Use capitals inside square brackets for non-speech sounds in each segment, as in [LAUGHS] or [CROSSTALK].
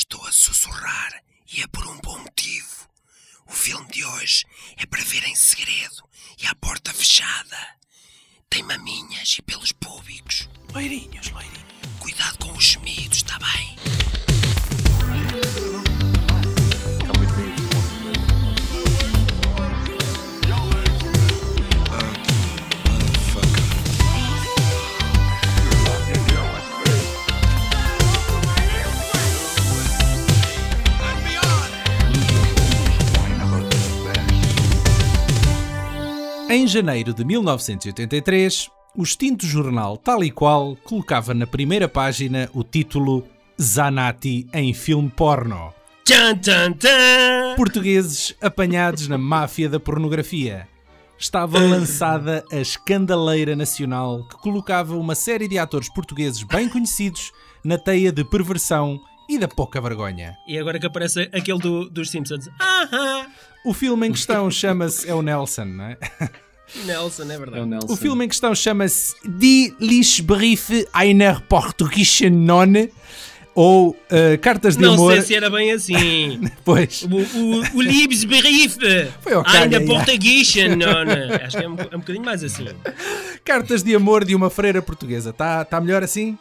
estou a sussurrar e é por um bom motivo. O filme de hoje é para ver em segredo e à porta fechada. Tem maminhas e pelos públicos. Loirinhos, loirinhos. Cuidado com os gemidos, está bem? Em janeiro de 1983, o extinto jornal Tal e Qual colocava na primeira página o título Zanatti em filme porno. Tchan, tchan, tchan. Portugueses apanhados na máfia da pornografia. Estava [LAUGHS] lançada a escandaleira nacional que colocava uma série de atores portugueses bem conhecidos na teia de perversão e da pouca vergonha. E agora que aparece aquele do- dos Simpsons. Aham! O filme em questão chama-se. É o Nelson, não é? [LAUGHS] Nelson, é verdade. É o Nelson. O filme em questão chama-se Die Lichbriefe einer portuguesischen Nonne ou uh, Cartas de Não Amor. sei se era bem assim. [LAUGHS] Pois, O, o, o Liebesbrief. Ainda não, não. Acho que é um, é um bocadinho mais assim. Cartas de Amor de uma freira portuguesa. Está tá melhor assim?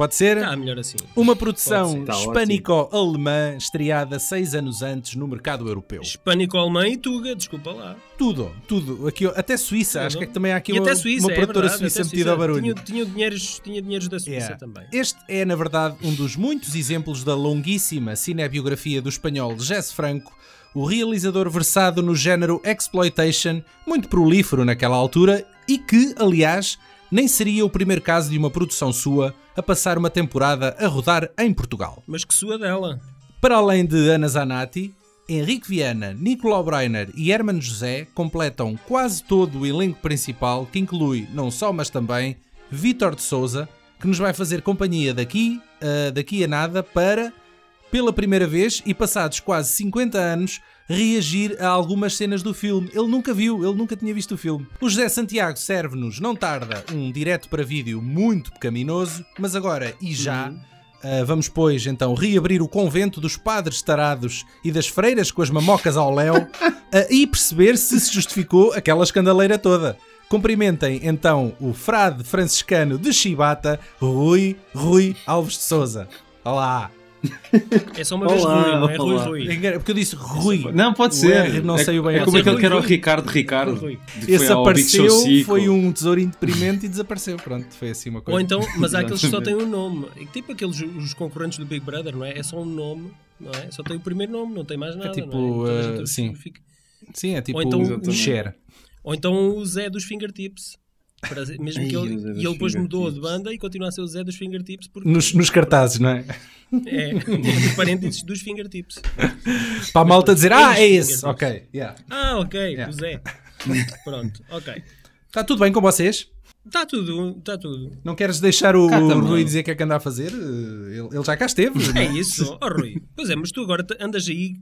Pode ser? Está melhor assim. Uma produção. Tá hispânico-alemã estreada seis anos antes no mercado europeu. Hispânico alemão e Tuga, desculpa lá. Tudo, tudo. Aqui, até Suíça. Acho que também há aqui e uma, Suíça, uma é produtora verdade, suíça metida ao barulho. Tinha, tinha, dinheiros, tinha dinheiros da Suíça Yeah. também. Este é, na verdade, um dos muitos exemplos da longuíssima cinebiografia do espanhol Jess Franco, o realizador versado no género exploitation, muito prolífero naquela altura e que, aliás, nem seria o primeiro caso de uma produção sua a passar uma temporada a rodar em Portugal. Mas que sua dela. Para além de Ana Zanatti, Henrique Viana, Nicolau Breiner e Hermano José completam quase todo o elenco principal, que inclui não só, mas também Vítor de Souza, que nos vai fazer companhia daqui, a- daqui a nada para, pela primeira vez e passados quase 50 anos, reagir a algumas cenas do filme. Ele nunca viu, ele nunca tinha visto o filme. O José Santiago serve-nos, não tarda, um direto para vídeo muito pecaminoso, mas agora e já. Uh, vamos, pois, então reabrir o convento dos padres tarados e das freiras com as mamocas ao léu [LAUGHS] uh, e perceber se se justificou aquela escandaleira toda. Cumprimentem então o frade franciscano de Chibata, Rui, Rui Alves de Souza. Olá! É só uma vez Olá, Rui, não é olá. Rui Rui. É Porque eu disse Rui. Não, pode O ser. Não é, saiu bem É como aquele que era o. Ricardo Ricardo. Rui. Esse apareceu, foi um tesourinho deprimente e desapareceu. Pronto, foi assim uma coisa. Ou então, mas há aqueles que só têm um nome. É Tipo aqueles os concorrentes do Big Brother, não é? É só um nome, não é? Só tem o primeiro nome, não tem mais nada. tipo, não é? Uh, gente sim. fica- Sim, é tipo Ou então o o- Cher. Ou então o Zé dos Fingertips. Para- mesmo que ele, o e ele depois mudou de banda e continua a ser o Zé dos Fingertips porque Nos, nos cartazes, não é? É [LAUGHS] entre parênteses dos Fingertips. Para a malta dizer, é ah, é esse. Ok, yeah. Ah, ok, Yeah. o Zé. Pronto, ok. Está tudo bem com vocês? Está tudo, está tudo. Não queres deixar o. Rui dizer o que é que anda a fazer? Eh, Ele, ele já cá esteve. [LAUGHS] não É isso, oh, Rui. Pois é, mas tu agora andas aí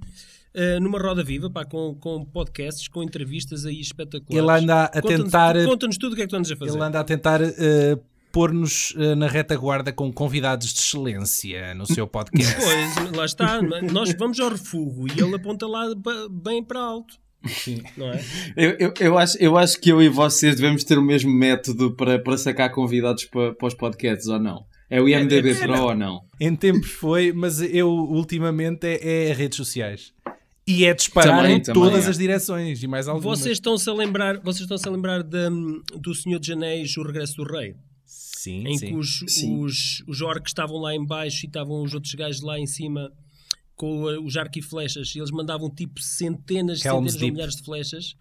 eh, numa roda viva pá, com, com podcasts, com entrevistas aí espetaculares. Ele anda a Conta-nos- tentar- Conta-nos tudo o que é que tu andas a fazer. Ele anda a tentar eh, pôr-nos eh, na retaguarda com convidados de excelência no seu podcast. [LAUGHS] Pois, lá está. Nós vamos ao refúgio e ele aponta lá bem para alto. Sim. Não é? Eu, eu, eu acho, eu acho que eu e vocês devemos ter o mesmo método para, para sacar convidados para, para os podcasts, ou não? É o IMDB É, é, Pro ou não? Em tempos foi, mas eu ultimamente é, é redes sociais. E é disparar Também, em também, todas é. as direções e mais algumas. Vocês estão-se a lembrar, vocês estão-se a lembrar da- do Senhor de Anéis, o Regresso do Rei? Sim, em sim. que os, Sim. os, os orcs estavam lá em baixo e estavam os outros gajos lá em cima com uh, os arco e flechas e eles mandavam tipo centenas, Helm's centenas ou milhares de flechas.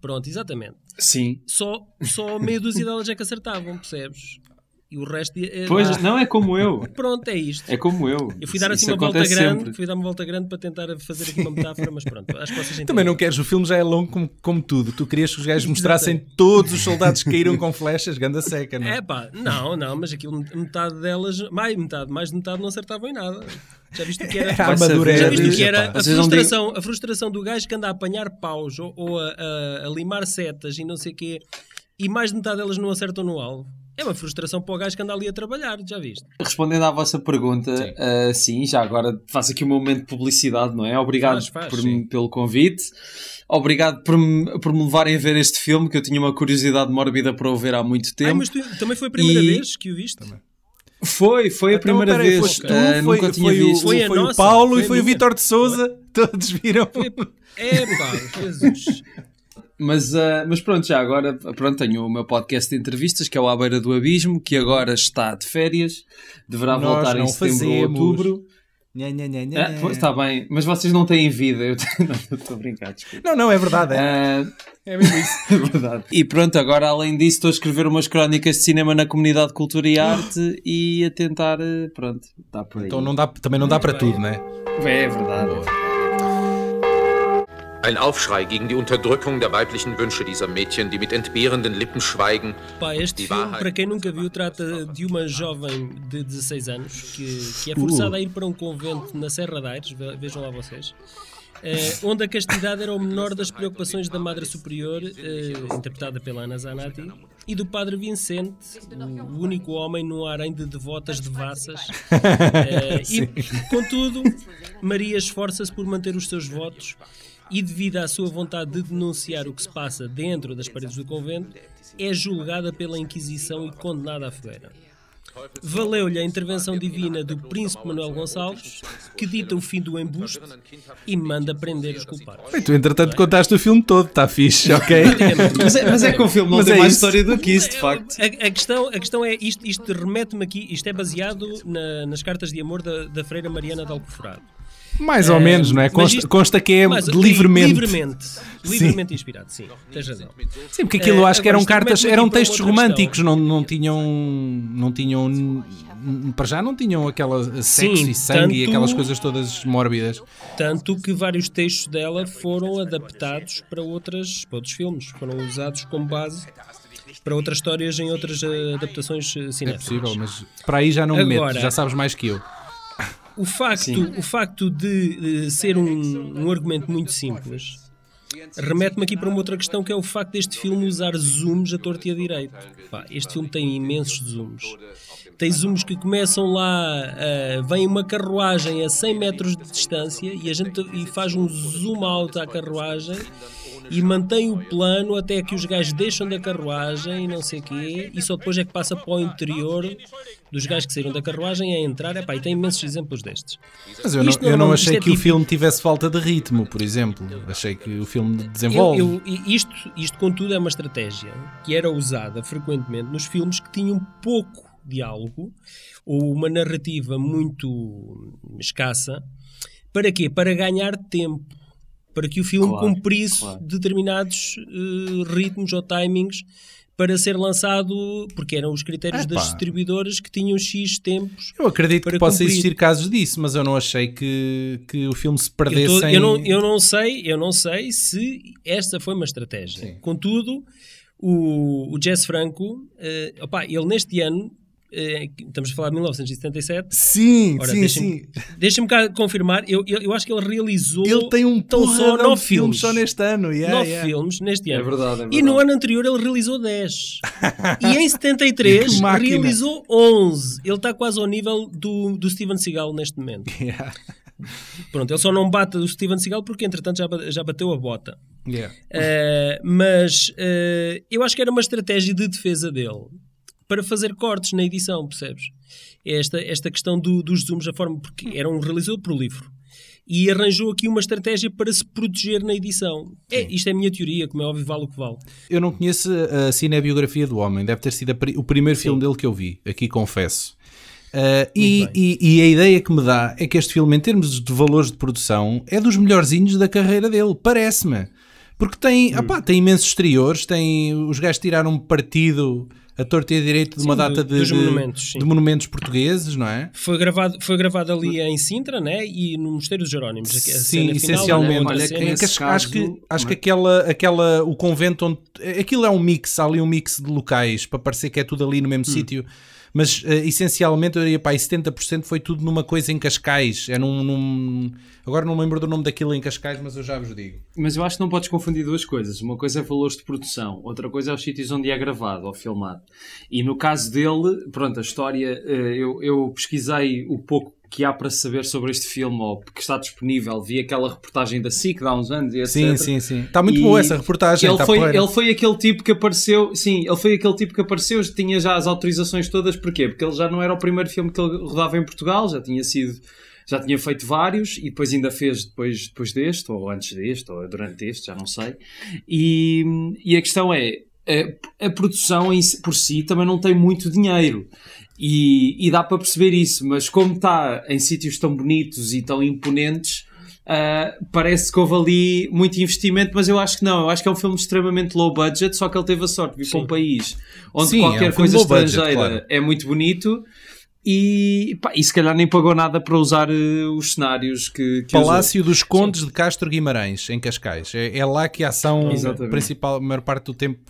Pronto, exatamente. Sim. Só, só meia dúzia delas é que acertavam, percebes? E o resto... É, Pois, ah, não é como eu. [LAUGHS] Pronto, é isto. É como eu. Eu fui dar assim Isso uma volta acontece grande, sempre. fui dar uma volta grande para tentar fazer aqui uma metáfora, mas pronto, acho que vocês. [LAUGHS] Também não queres, o filme já é longo como, como tudo. Tu querias que os gajos mostrassem todos os soldados que caíram com flechas, ganda seca, não é? É pá, não, não, mas aquilo metade delas, mais metade, mais de metade não acertavam em nada. Já viste o que era? Era [LAUGHS] a armadura saber. Já viste o que era a frustração, a frustração do gajo que anda a apanhar paus ou, ou a, a- a limar setas e não sei o quê, e mais de metade delas não acertam no alvo. É uma frustração para o gajo que anda ali a trabalhar, já viste? Respondendo à vossa pergunta, Sim. ah, sim, já agora faço aqui um momento de publicidade, não é? Obrigado Faz, faz, por- pelo convite. Obrigado por me, por me levarem a ver este filme, que eu tinha uma curiosidade mórbida para o ver há muito tempo. Ai, mas tu, também foi a primeira E- vez que o viste? Foi, foi a Então, primeira peraí, vez. foste tu, Ah, foi, nunca tinha foi o, visto. Foi a foi o nossa, Paulo foi e a foi o. Vitor de Souza. [LAUGHS] Todos viram. É pá, Jesus. [LAUGHS] Mas, ah, mas pronto, já agora pronto, tenho o meu podcast de entrevistas, que é o À Beira do Abismo, que agora está de férias. Deverá Nós voltar em não setembro ou fazemos. outubro. Nha, nha, nha, nha. Ah, está bem, mas vocês não têm vida. Eu [LAUGHS] não, estou a brincar, desculpa. Não, não, é verdade. É, Ah, é mesmo isso. [LAUGHS] É verdade. E pronto, agora além disso estou a escrever umas crónicas de cinema na comunidade Cultura e Arte e a tentar, eh, pronto, está por aí. Então não dá, também não dá para tudo, né? É verdade. Ein Aufschrei gegen die Unterdrückung der weiblichen Wünsche dieser Mädchen, die mit entbehrenden Lippen schweigen. Pá, este Die filme, para quem nunca viu, trata de uma jovem de 16 anos que, que é forçada a ir para um convento na Serra de Aires, ve- vejam lá vocês, eh, onde a castidade era o menor das preocupações da Madre Superior, eh, interpretada pela Ana Zanatti, e do Padre Vicente, o único homem num harém de devotas devassas. [LAUGHS] Eh, e, contudo, Maria esforça-se por manter os seus votos e, devido à sua vontade de denunciar o que se passa dentro das paredes do convento, é julgada pela Inquisição e condenada à fogueira. Valeu-lhe a intervenção divina do príncipe Manuel Gonçalves, que dita o fim do embuste e manda prender os culpados. Bem, tu entretanto contaste o filme todo, está fixe, ok? Mas é, mas é que o filme não Mas tem é mais isso. história do que isso, de facto. A, a questão, a questão é, isto, isto remete-me aqui, isto é baseado na- nas cartas de amor da, da freira Mariana de Alcoforado. Mais ou Eh, menos, não é? Consta, isto- consta que é Mas, livremente. Livremente. Livremente inspirado, sim. Tens razão. Sim, porque aquilo Eh, acho que agora, eram cartas, eram textos românticos, questão. não, não tinham. Não tinham. Para já não tinham aquela sexo Sim, e sangue e tanto- aquelas coisas todas mórbidas. Tanto que vários textos dela foram adaptados para, outras, para outros filmes. Foram usados como base para outras histórias em outras eh, adaptações eh, É possível, mas para aí já não me meto, Agora- já sabes mais que eu. O facto, o facto de eh, ser um, um argumento muito simples remete-me aqui para uma outra questão que é o facto deste filme usar zooms a torto e a direito. Pá, este filme tem imensos zooms. Tem zooms que começam lá, eh, vem uma carruagem a 100 metros de distância e a gente e faz um zoom out à carruagem e mantém o plano até que os gajos deixam da carruagem e não sei o quê, e só depois é que passa para o interior dos gajos que saíram da carruagem a entrar. Epá, e tem imensos exemplos destes. Mas eu não, eu não não- achei é que o filme tivesse falta de ritmo, por exemplo. Achei que o filme desenvolve. Eu, eu- isto, isto, contudo, é uma estratégia que era usada frequentemente nos filmes que tinham pouco diálogo ou uma narrativa muito escassa. Para quê? Para ganhar tempo. Para que o filme Claro, cumprisse claro. determinados eh, ritmos ou timings para ser lançado, porque eram os critérios Epá. das distribuidoras que tinham X tempos. Eu acredito que possa cumprir. existir casos disso, mas eu não achei que, que o filme se Eu, perdesse tô- em... eu não, eu não sei, eu não sei se esta foi uma estratégia. Contudo, o, o Jess Franco, eh, opá, ele neste ano, estamos a falar de 1977. Sim, Ora, sim, deixa-me- sim. Deixa-me cá confirmar, eu, eu, eu acho que ele realizou Ele tem um tão só nove filmes filmes. só neste ano. Yeah, nove yeah. filmes neste ano. É verdade, é E no verdade. ano anterior ele realizou 10. [LAUGHS] e em 73 Que máquina. realizou 11. Ele está quase ao nível do, do Steven Seagal neste momento. Yeah. Pronto, ele só não bate o Steven Seagal porque entretanto já, já bateu a bota. Yeah. Uh, mas uh, eu acho que era uma estratégia de defesa dele para fazer cortes na edição, percebes? Esta, esta questão do- dos zooms, a forma, porque era um realizador prolífero e arranjou aqui uma estratégia para se proteger na edição. É, isto é a minha teoria, como é óbvio, vale o que vale. Eu não conheço a cinebiografia do homem, deve ter sido o primeiro filme dele que eu vi, aqui confesso. Uh, e, e- e a ideia que me dá é que este filme, em termos de valores de produção, é dos melhorzinhos da carreira dele, parece-me. Porque tem, Hum. opá, tem imensos exteriores, tem, os gajos tiraram partido a torta e a direito de uma Sim, data do- de, dos de- monumentos, de monumentos portugueses, não é? Foi gravado, foi gravado ali em Sintra né? e no Mosteiro dos Jerónimos. A cena Sim, final, essencialmente. né? Outra Olha, cena. É que acho, acho que, caso, acho que é? aquela, aquela, o convento onde. Aquilo é um mix, há ali um mix de locais para parecer que é tudo ali no Hum. mesmo sítio. Mas uh, essencialmente eu diria, pá, 70% foi tudo numa coisa em Cascais. É num, num, Agora não me lembro do nome daquilo em Cascais, mas eu já vos digo. Mas eu acho que não podes confundir duas coisas. Uma coisa é valores de produção, outra coisa é os sítios onde é gravado ou filmado. E no caso dele, pronto, a história, eu, eu pesquisei o pouco que há para saber sobre este filme ou que está disponível. Vi aquela reportagem da SIC há uns anos e etc. Sim, sim, sim. Está muito e boa essa reportagem. Ele, foi, ele foi aquele tipo que apareceu, sim, ele foi aquele tipo que apareceu, tinha já as autorizações todas, porquê? Porque ele já não era o primeiro filme que ele rodava em Portugal, já tinha sido. Já tinha feito vários e depois ainda fez depois, depois deste, ou antes deste, ou durante este, já não sei. E, e a questão é, a, a produção em, por si também não tem muito dinheiro. E, e dá para perceber isso, mas como está em sítios tão bonitos e tão imponentes, uh, parece que houve ali muito investimento, mas eu acho que não. Eu acho que é um filme extremamente low budget, só que ele teve a sorte de vir para um país onde Sim, qualquer é um coisa estrangeira budget, claro. é muito bonito. E, pá, e se calhar nem pagou nada para usar uh, os cenários que. que Palácio usou. dos Condes Sim. de Castro Guimarães, em Cascais. É, é lá que a ação Exatamente. principal, a maior parte do tempo,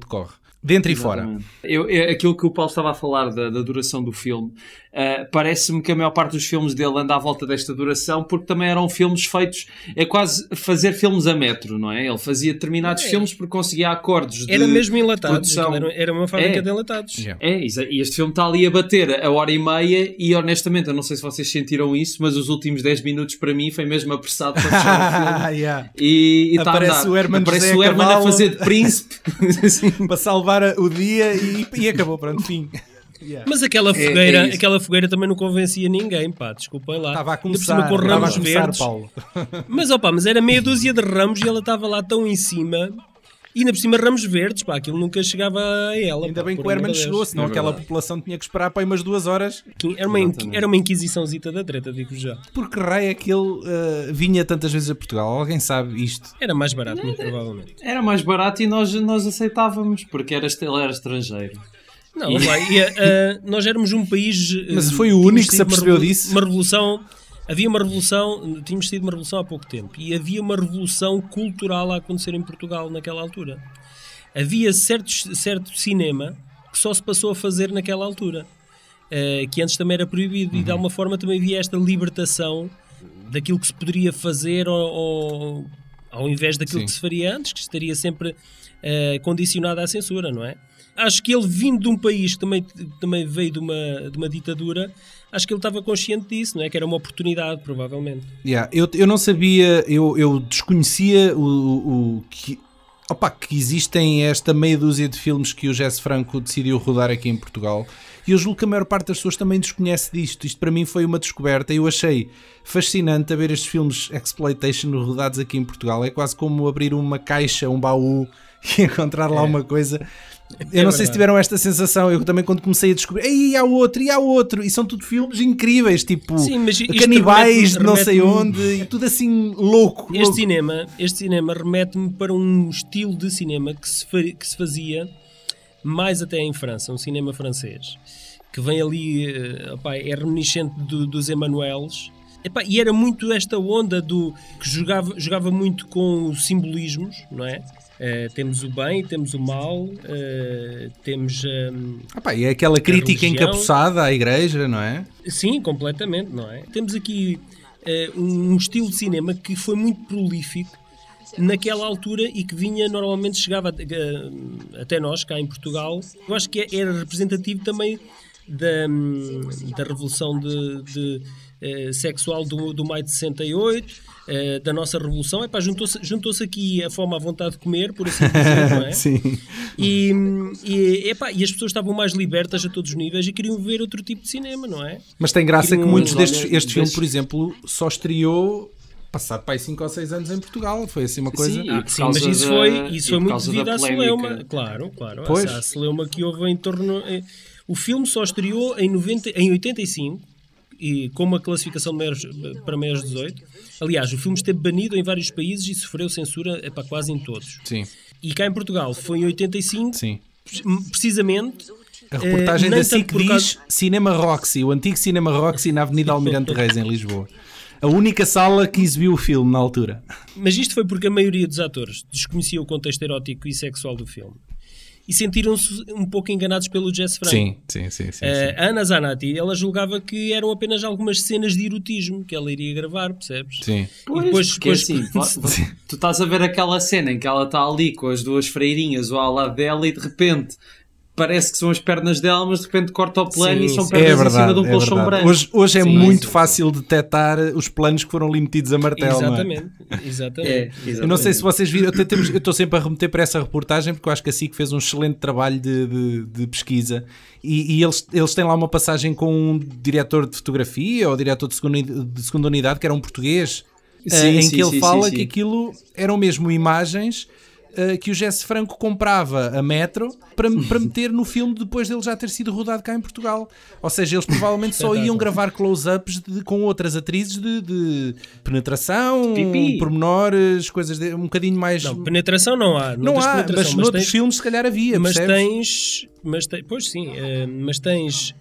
decorre. Dentro Exatamente. e fora. Eu, é aquilo que o Paulo estava a falar da, da duração do filme, uh, parece-me que a maior parte dos filmes dele anda à volta desta duração, porque também eram filmes feitos, é quase fazer filmes a metro, não é? Ele fazia determinados é. filmes porque conseguia acordes de Era mesmo enlatados, era, era uma fábrica é. de enlatados. Yeah. É, e este filme está ali a bater a hora e meia e honestamente, eu não sei se vocês sentiram isso, mas os últimos 10 minutos para mim foi mesmo apressado para fechar o [LAUGHS] filme. yeah. E, e aparece o Herman, aparece o Herman a fazer de príncipe. [LAUGHS] para salvar o dia e, e acabou, pronto, fim. Yeah. Mas aquela fogueira, é, é aquela fogueira também não convencia ninguém, pá, desculpem lá. Estava a começar, com ramos a começar, verdes. Paulo. [LAUGHS] Mas opa, mas era meia dúzia de ramos e ela estava lá tão em cima. E ainda por cima ramos verdes, pá, aquilo nunca chegava a ela. Ainda pá, bem que o Herman chegou, senão é aquela população tinha que esperar para aí umas duas horas. Era uma, era uma inquisiçãozita da treta, digo já. Porque raio aquele uh, vinha tantas vezes a Portugal? Alguém sabe isto? Era mais barato, muito provavelmente. Era mais barato e nós, nós aceitávamos, porque era, ele era estrangeiro. Não, e... lá, e, uh, nós éramos um país. Uh, Mas foi o único que se apercebeu disso? Uma revolução. Havia uma revolução, tínhamos tido uma revolução há pouco tempo, e havia uma revolução cultural a acontecer em Portugal naquela altura. Havia certos, certo cinema que só se passou a fazer naquela altura, uh, que antes também era proibido, uhum. e de uhum. alguma forma também havia esta libertação daquilo que se poderia fazer ou, ou ao invés daquilo Sim. que se faria antes, que estaria sempre uh, condicionado à censura, não é? Acho que ele vindo de um país que também, também veio de uma, de uma ditadura, acho que ele estava consciente disso, não é? Que era uma oportunidade, provavelmente. Yeah, eu, eu não sabia, eu, eu desconhecia o, o, que, opa, que existem esta meia dúzia de filmes que o Jesse Franco decidiu rodar aqui em Portugal. E eu julgo que a maior parte das pessoas também desconhece disto. Isto para mim foi uma descoberta e eu achei fascinante a ver estes filmes exploitation rodados aqui em Portugal. É quase como abrir uma caixa, um baú [LAUGHS] e encontrar lá é. uma coisa eu é não sei se tiveram esta sensação. Eu também, quando comecei a descobrir, e há outro, e há outro, e são tudo filmes incríveis, tipo Sim, canibais de não sei onde, e tudo assim louco. Este louco. cinema, este cinema remete-me para um estilo de cinema que se, que se fazia mais até em França, um cinema francês, que vem ali, uh, opa, é reminiscente do, dos Emanueles. Epá, e era muito esta onda do que jogava, jogava muito com os simbolismos, não é? Uh, temos o bem, temos o mal, uh, temos. Um, ah, e é aquela crítica encapuçada à igreja, não é? Sim, completamente, não é? Temos aqui uh, um estilo de cinema que foi muito prolífico naquela altura e que vinha normalmente chegava até nós cá em Portugal. Eu acho que era representativo também da, hum, da revolução de, de sexual do, do maio de 68 uh, da nossa revolução, epá, juntou-se juntou aqui a fome à vontade de comer, por assim dizer, não é? [LAUGHS] Sim. E, e, epá, e as pessoas estavam mais libertas a todos os níveis e queriam ver outro tipo de cinema, não é? Mas tem graça queriam... que muitos destes, este filme, por exemplo, só estreou passado para aí 5 ou 6 anos em Portugal. Foi assim uma coisa. Sim, ah, sim mas isso foi, isso foi muito devido à celeuma. Claro, claro. Pois. A celeuma que houve em torno. Eh, o filme só estreou em, 90, em 85 e com uma classificação maiores, para maiores de 18. Aliás, o filme esteve banido em vários países e sofreu censura para quase em todos. Sim. E cá em Portugal foi em 85, Sim. precisamente. A reportagem uh, da SIC diz causa... Cinema Roxy, o antigo Cinema Roxy na Avenida Almirante Reis, em Lisboa. A única sala que exibiu o filme na altura. Mas isto foi porque a maioria dos atores desconhecia o contexto erótico e sexual do filme. E sentiram-se um pouco enganados pelo Jess Franco. Sim, sim, sim. sim, Eh, sim. a Ana Zanatti, ela julgava que eram apenas algumas cenas de erotismo que ela iria gravar, percebes? Sim. Pois, depois- porque depois- assim, vo- vo- tu estás a ver aquela cena em que ela está ali com as duas freirinhas ou ao lado dela e de repente parece que são as pernas dela, mas de repente corta o plano Sim, e são sim. pernas É em cima verdade, de um é colchão verdade. branco. Hoje, hoje é Sim, muito sim. fácil detectar os planos que foram limitidos a martelo, não é? Exatamente, exatamente. É, exatamente. Eu não sei se vocês viram, eu até temos- eu estou sempre a remeter para essa reportagem porque eu acho que a SIC fez um excelente trabalho de, de- de pesquisa e, e eles, eles têm lá uma passagem com um diretor de fotografia ou diretor de segunda, de segunda unidade que era um português eh, Sim, em sim, que ele sim, fala sim, que aquilo eram mesmo imagens eh, que o Jesse Franco comprava a metro para, [LAUGHS] para meter no filme depois dele já ter sido rodado cá em Portugal. Ou seja, eles provavelmente só iam gravar close-ups com outras atrizes de, de penetração, Pipi. pormenores, coisas de, um bocadinho mais. Não, penetração não há. Não tens há, penetração, mas noutros tens- filmes se calhar havia, mas percebes? tens, mas tens, pois sim, eh, mas tens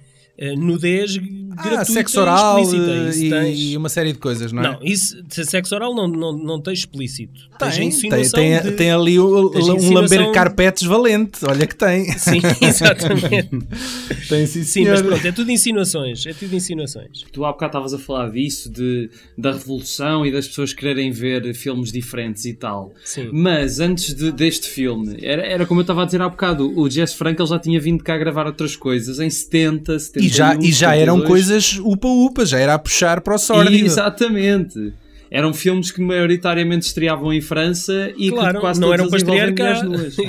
nudez ah, gratuita sexo oral explícita, eh, isso e, tens- e uma série de coisas, não é? Não, isso, se sexo oral não, não, não tens explícito. tem, tem, tem, de... tem ali o- um lamber carpetes valente, olha que tem. Sim, [LAUGHS] exatamente. tem sim, Sim, mas pronto, é tudo insinuações. É tudo insinuações. Tu há bocado estavas a falar disso, de, da revolução e das pessoas quererem ver filmes diferentes e tal. Sim. Mas antes de- deste filme, era, era como eu estava a dizer há bocado, o Jess Frank ele já tinha vindo cá gravar outras coisas em 70, 71, E já, e já eram 72. coisas upa-upa, já era a puxar para o sórdido. Exatamente. Eram filmes que maioritariamente estreavam em França e Claro, que quase não eram para estrear cá. [LAUGHS]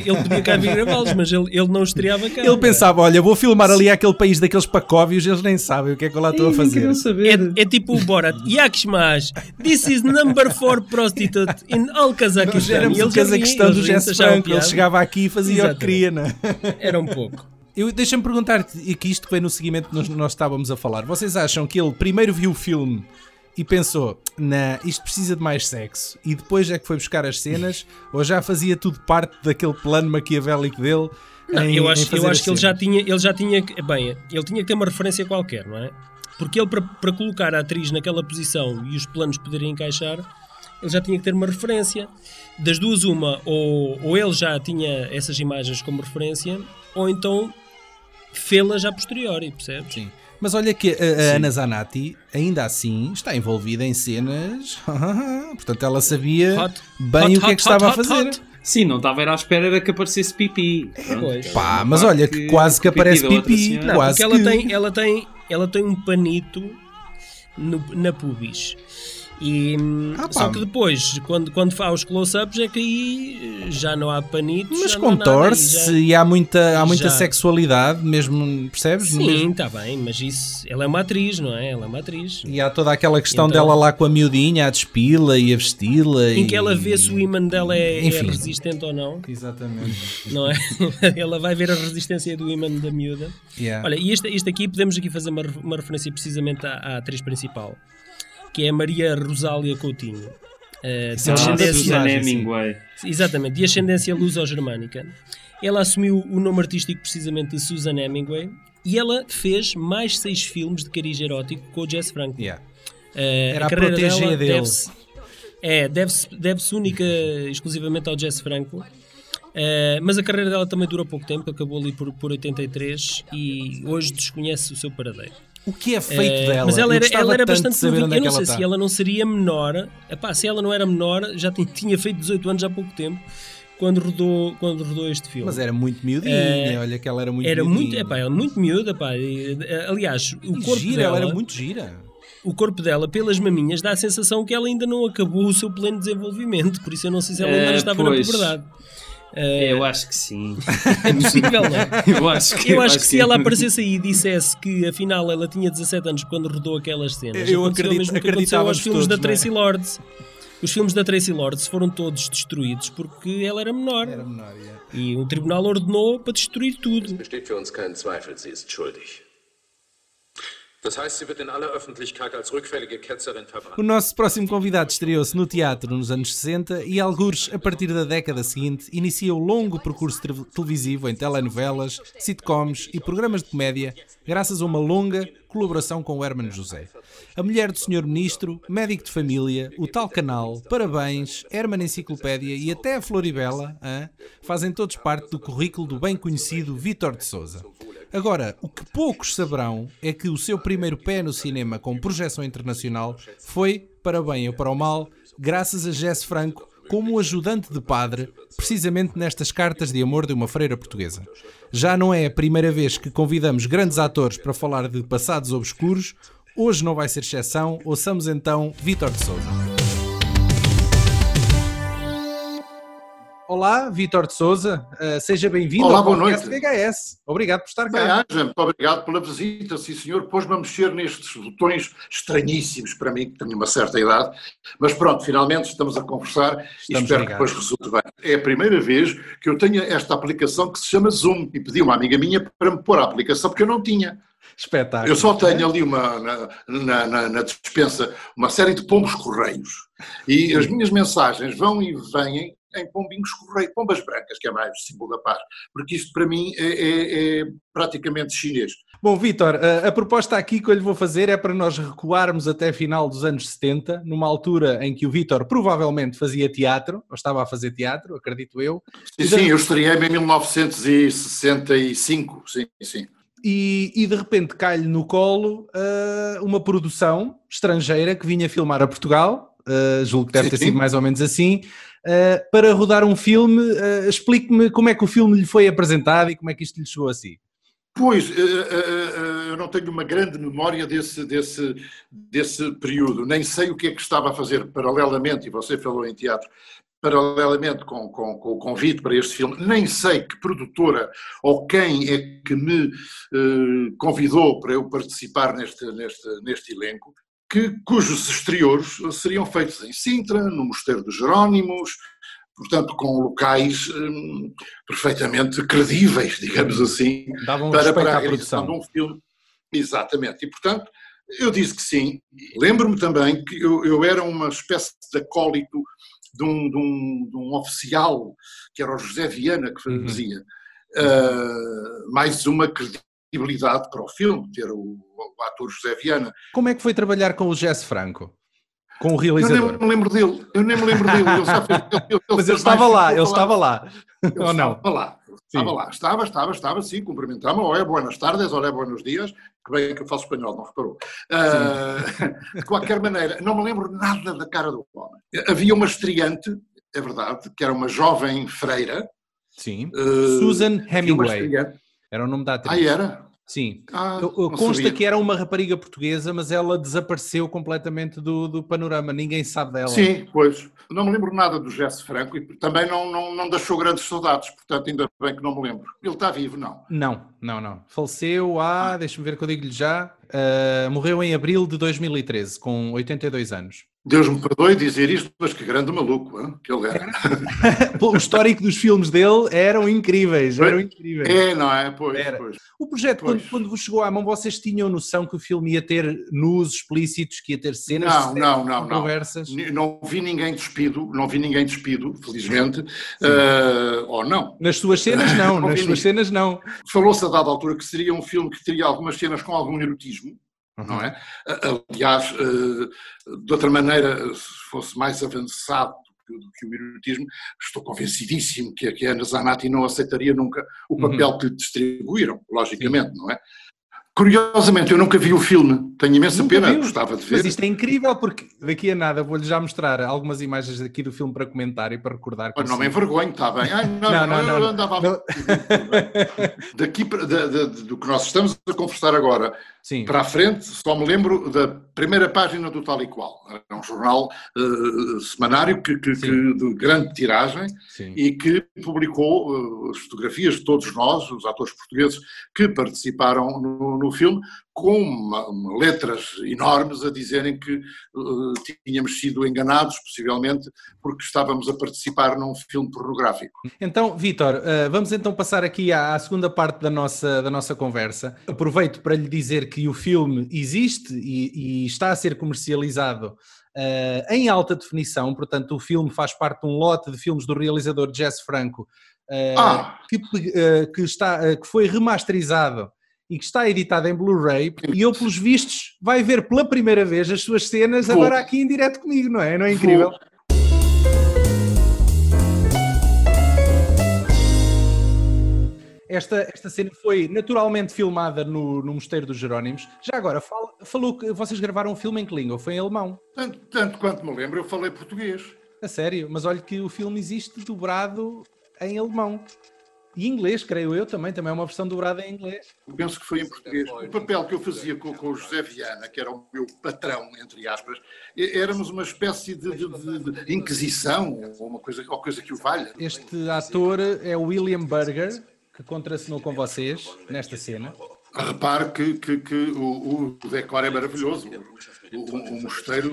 Ele podia cá vir gravá-los, mas ele, ele não estreava cá. Ele pensava, olha, vou filmar ali aquele país daqueles pacóvios, eles nem sabem o que é que eu lá estou a fazer. É, é tipo o Borat. [LAUGHS] Yakshmash, this is number 4 prostitute in all Nós Kazakhstan. éramos E o Cazaquistão do Franco, ele chegava aqui e fazia o que Exatamente. queria, não é? Era um pouco. Eu, Deixa-me perguntar-te, e que isto vem no seguimento que nós, nós estávamos a falar. Vocês acham que ele primeiro viu o filme e pensou, nah, isto precisa de mais sexo, e depois é que foi buscar as cenas, [LAUGHS] ou já fazia tudo parte daquele plano maquiavélico dele? Não, em- eu acho, eu acho que ele já tinha, ele já tinha, que- bem, ele tinha que ter uma referência qualquer, não é? Porque ele para, para colocar a atriz naquela posição e os planos poderem encaixar, ele já tinha que ter uma referência. Das duas uma, ou, ou ele já tinha essas imagens como referência, ou então fê-las a posteriori, percebes? Sim. Mas olha que a, a Ana Zanatti, ainda assim, está envolvida em cenas. [LAUGHS] Portanto, ela sabia Hot. bem Hot, o que é hot, que estava hot, a fazer. hot. Sim, não estava era à espera era que aparecesse pipi. Pronto, Pá, mas olha que quase que aparece pipi. Não, Quase porque ela que- tem, ela tem, ela tem um panito no- na pubis. E, Ah, só que depois, quando, quando faz os close-ups, é que aí eh, já não há panitos. Mas há contorce e e há muita, há muita já- sexualidade, mesmo, percebes? Sim, está bem, mas isso. Ela é uma atriz, não é? Ela é uma atriz. E há toda aquela questão Então- dela lá com a miudinha, a despila e a vesti-la. Em e- que ela vê se o imã dela é, é resistente ou não, Exatamente. não é? [LAUGHS] ela vai ver a resistência do imã da miúda. Yeah. Olha, e este, este aqui, podemos aqui fazer uma, uma referência precisamente à, à atriz principal, que é a Maria Rosália Coutinho. eh, de é Ah, ascendência-. Hemingway. Exatamente, de ascendência luso-germânica. Ela assumiu o nome artístico precisamente de Susan Hemingway e ela fez mais seis filmes de cariz erótico com o Jess Franco. Yeah. Eh, Era a protégé dele. deve-se é, deve-se deve única exclusivamente ao Jess Franco. Eh, mas a carreira dela também durou pouco tempo, acabou ali por, por 83 e hoje desconhece o seu paradeiro. O que é feito Eh, dela? Mas ela era, ela era bastante saber novinha. onde é Eu não sei está. se ela não seria menor. Epá, se ela não era menor, já tinha, tinha feito 18 anos há pouco tempo quando rodou, quando rodou este filme. Mas era muito miudinha, Eh, olha que ela era muito era muito, miudinha. epá, ela muito miúda, pá. E, eh, Aliás, o E corpo gira, dela, ela era muito gira. o corpo dela, pelas maminhas, dá a sensação que ela ainda não acabou o seu pleno desenvolvimento. Por isso eu não sei se ela ainda Eh, estava pois. na puberdade. Eh, Eu acho que sim. é possível, não é? [LAUGHS] Eu acho que, Eu acho que se ela aparecesse aí e dissesse que afinal ela tinha 17 anos quando rodou aquelas cenas, Eu aconteceu acredito- o mesmo que aconteceu aos filmes da todos, não é? Tracy Lords. Os filmes da Tracy Lords foram todos destruídos porque ela era menor. Era menor, yeah. E o tribunal ordenou para destruir tudo. Besteht für uns kein Zweifel, sie ist schuldig. Das heißt, sie wird in aller Öffentlichkeit als rückfällige Ketzerin O nosso próximo convidado estreou-se no teatro nos anos 60 e, algures a partir da década seguinte, inicia o longo percurso te- televisivo em telenovelas, sitcoms e programas de comédia, graças a uma longa, colaboração com o Hermano José. A Mulher do Senhor Ministro, Médico de Família, o Tal Canal, Parabéns, Herman Enciclopédia e até a Floribela hein, fazem todos parte do currículo do bem conhecido Vítor de Souza. Agora, o que poucos saberão é que o seu primeiro pé no cinema com projeção internacional foi, para bem ou para o mal, graças a Jesse Franco, como ajudante de padre, precisamente nestas cartas de amor de uma freira portuguesa. Já não é a primeira vez que convidamos grandes atores para falar de passados obscuros, hoje não vai ser exceção, ouçamos então Vítor de Souza. Olá, Vítor de Souza, uh, seja bem-vindo Olá, ao boa noite. VHS. Obrigado por estar Bem, cá. Anja, muito obrigado pela visita, sim senhor. Pôs-me a mexer nestes botões estranhíssimos para mim, que tenho uma certa idade. Mas pronto, finalmente estamos a conversar e Estamos espero ligados. que depois resulte bem. É a primeira vez que eu tenho esta aplicação que se chama Zoom e pedi uma amiga minha para me pôr a aplicação porque eu não tinha. Espetáculo. Eu só tenho ali uma, na, na, na- na dispensa uma série de pombos correios e as minhas mensagens vão e vêm em pombinhos correios, pombas brancas, que é mais símbolo da paz, porque isto para mim é, é- é praticamente chinês. Bom, Vítor, a, a proposta aqui que eu lhe vou fazer é para nós recuarmos até final dos anos 70, numa altura em que o Vítor provavelmente fazia teatro, ou estava a fazer teatro, acredito eu, Sim, sim, eu estreiei-me em 1965, sim, sim. e, e de repente cai-lhe no colo ah, uma produção estrangeira que vinha filmar a Portugal, ah, julgo que deve Sim, ter sim. sido mais ou menos assim, ah, para rodar um filme. ah, Explique-me como é que o filme lhe foi apresentado e como é que isto lhe chegou assim. Pois, eh, eh, eh, eu não tenho uma grande memória desse, desse, desse período, nem sei o que é que estava a fazer paralelamente, e você falou em teatro, paralelamente com, com, com o convite para este filme, nem sei que produtora ou quem é que me eh, convidou para eu participar neste, neste, neste elenco, que, cujos exteriores seriam feitos em Sintra, no Mosteiro dos Jerónimos, portanto com locais hum, perfeitamente credíveis, digamos assim, Davam para, para a realização produção. de um filme. Exatamente. E, portanto, eu disse que sim. Lembro-me também que eu, eu era uma espécie de acólito de um, de, um, de um oficial, que era o José Viana, que Uhum. fazia uh, mais uma credibilidade para o filme, ter o, o ator José Viana. Como é que foi trabalhar com o Jesse Franco? Com o Eu nem realizador? me lembro dele, eu nem me lembro dele. Ele fez, ele, ele Mas ele estava mais lá, ele estava lá. Ele Ou não? Estava lá, estava lá, estava, estava, estava, sim, cumprimentava-me, olé, buenas tardes, olé, buenos dias, que bem que eu faço espanhol, não reparou. Ah, de qualquer maneira, não me lembro nada da cara do homem. Havia uma estreante, é verdade, que era uma jovem freira. Sim. ah, Susan Hemingway. Era o nome da atriz. Ah, era? Sim. Ah, Eu- eu- Consta sabia. que era uma rapariga portuguesa, mas ela desapareceu completamente do, do panorama. Ninguém sabe dela. Sim, pois. Não me lembro nada do Jesse Franco e também não, não, não deixou grandes saudades, portanto, ainda bem que não me lembro. Ele está vivo, não. Não, não, não. Faleceu há, deixa-me ver que eu digo-lhe já, ah, morreu em abril de 2013, com 82 anos. Deus me perdoe dizer isto, mas que grande maluco hein, que ele era. [LAUGHS] o histórico dos filmes dele eram incríveis, eram incríveis. É, não é? Pois, Era. pois. O projeto, quando, Pois. quando vos chegou à mão, vocês tinham noção que o filme ia ter nus explícitos, que ia ter cenas Não, de não, não, não. controversas? N- Não vi ninguém despido, não vi ninguém despido, felizmente. Ah, ou não. Nas suas cenas, não. [LAUGHS] Não Nas suas ninguém. cenas, não. Falou-se a dada altura que seria um filme que teria algumas cenas com algum erotismo, não é? A- Aliás, ah, de outra maneira, se fosse mais avançado do que- o erotismo, estou convencidíssimo que a, que a Ana Zanatti não aceitaria nunca o Uhum. papel que lhe distribuíram, logicamente, não é? Curiosamente, eu nunca vi o filme, tenho imensa Nunca pena, viu? gostava de ver. Mas isto é incrível porque daqui a nada vou-lhe já mostrar algumas imagens aqui do filme para comentar e para recordar. Não me envergonho, está bem. Ai, não, Não, não, eu não, andava não. [LAUGHS] Daqui para- da- da- do que nós estamos a conversar agora Sim. para a frente, só me lembro da primeira página do Tal e Qual. É um jornal eh, semanário que, que- que- de grande tiragem Sim. e que publicou eh, as fotografias de todos nós, os atores portugueses que participaram no, no filme, com uma- uma letras enormes a dizerem que eh, tínhamos sido enganados, possivelmente, porque estávamos a participar num filme pornográfico. Então, Vítor, uh, vamos então passar aqui à, à segunda parte da nossa, da nossa conversa. Aproveito para lhe dizer que o filme existe e, e está a ser comercializado uh, em alta definição, portanto, o filme faz parte de um lote de filmes do realizador Jess Franco, uh, Ah! que, uh, que está, uh, que foi remasterizado e que está editada em Blu-ray e eu, pelos vistos, vai ver pela primeira vez as suas cenas Vou. agora aqui em direto comigo, não é? Não é incrível? Vou. Esta, esta cena foi naturalmente filmada no, no Mosteiro dos Jerónimos. Já agora, fala, falou que vocês gravaram um filme em que língua? Foi em alemão? Tanto, tanto quanto me lembro, eu falei português. A sério? Mas olha que o filme existe dobrado em alemão. E inglês, creio eu também, também é uma versão dobrada em inglês. Eu penso que foi em português. O papel que eu fazia com, com o José Viana, que era o meu patrão, entre aspas, éramos uma espécie de, de, de, inquisição, ou uma coisa, ou coisa que o valha. Este ator é o William Burger, que contracenou com vocês nesta cena. Repare que, que, que o, o decor é maravilhoso. O, o, o mosteiro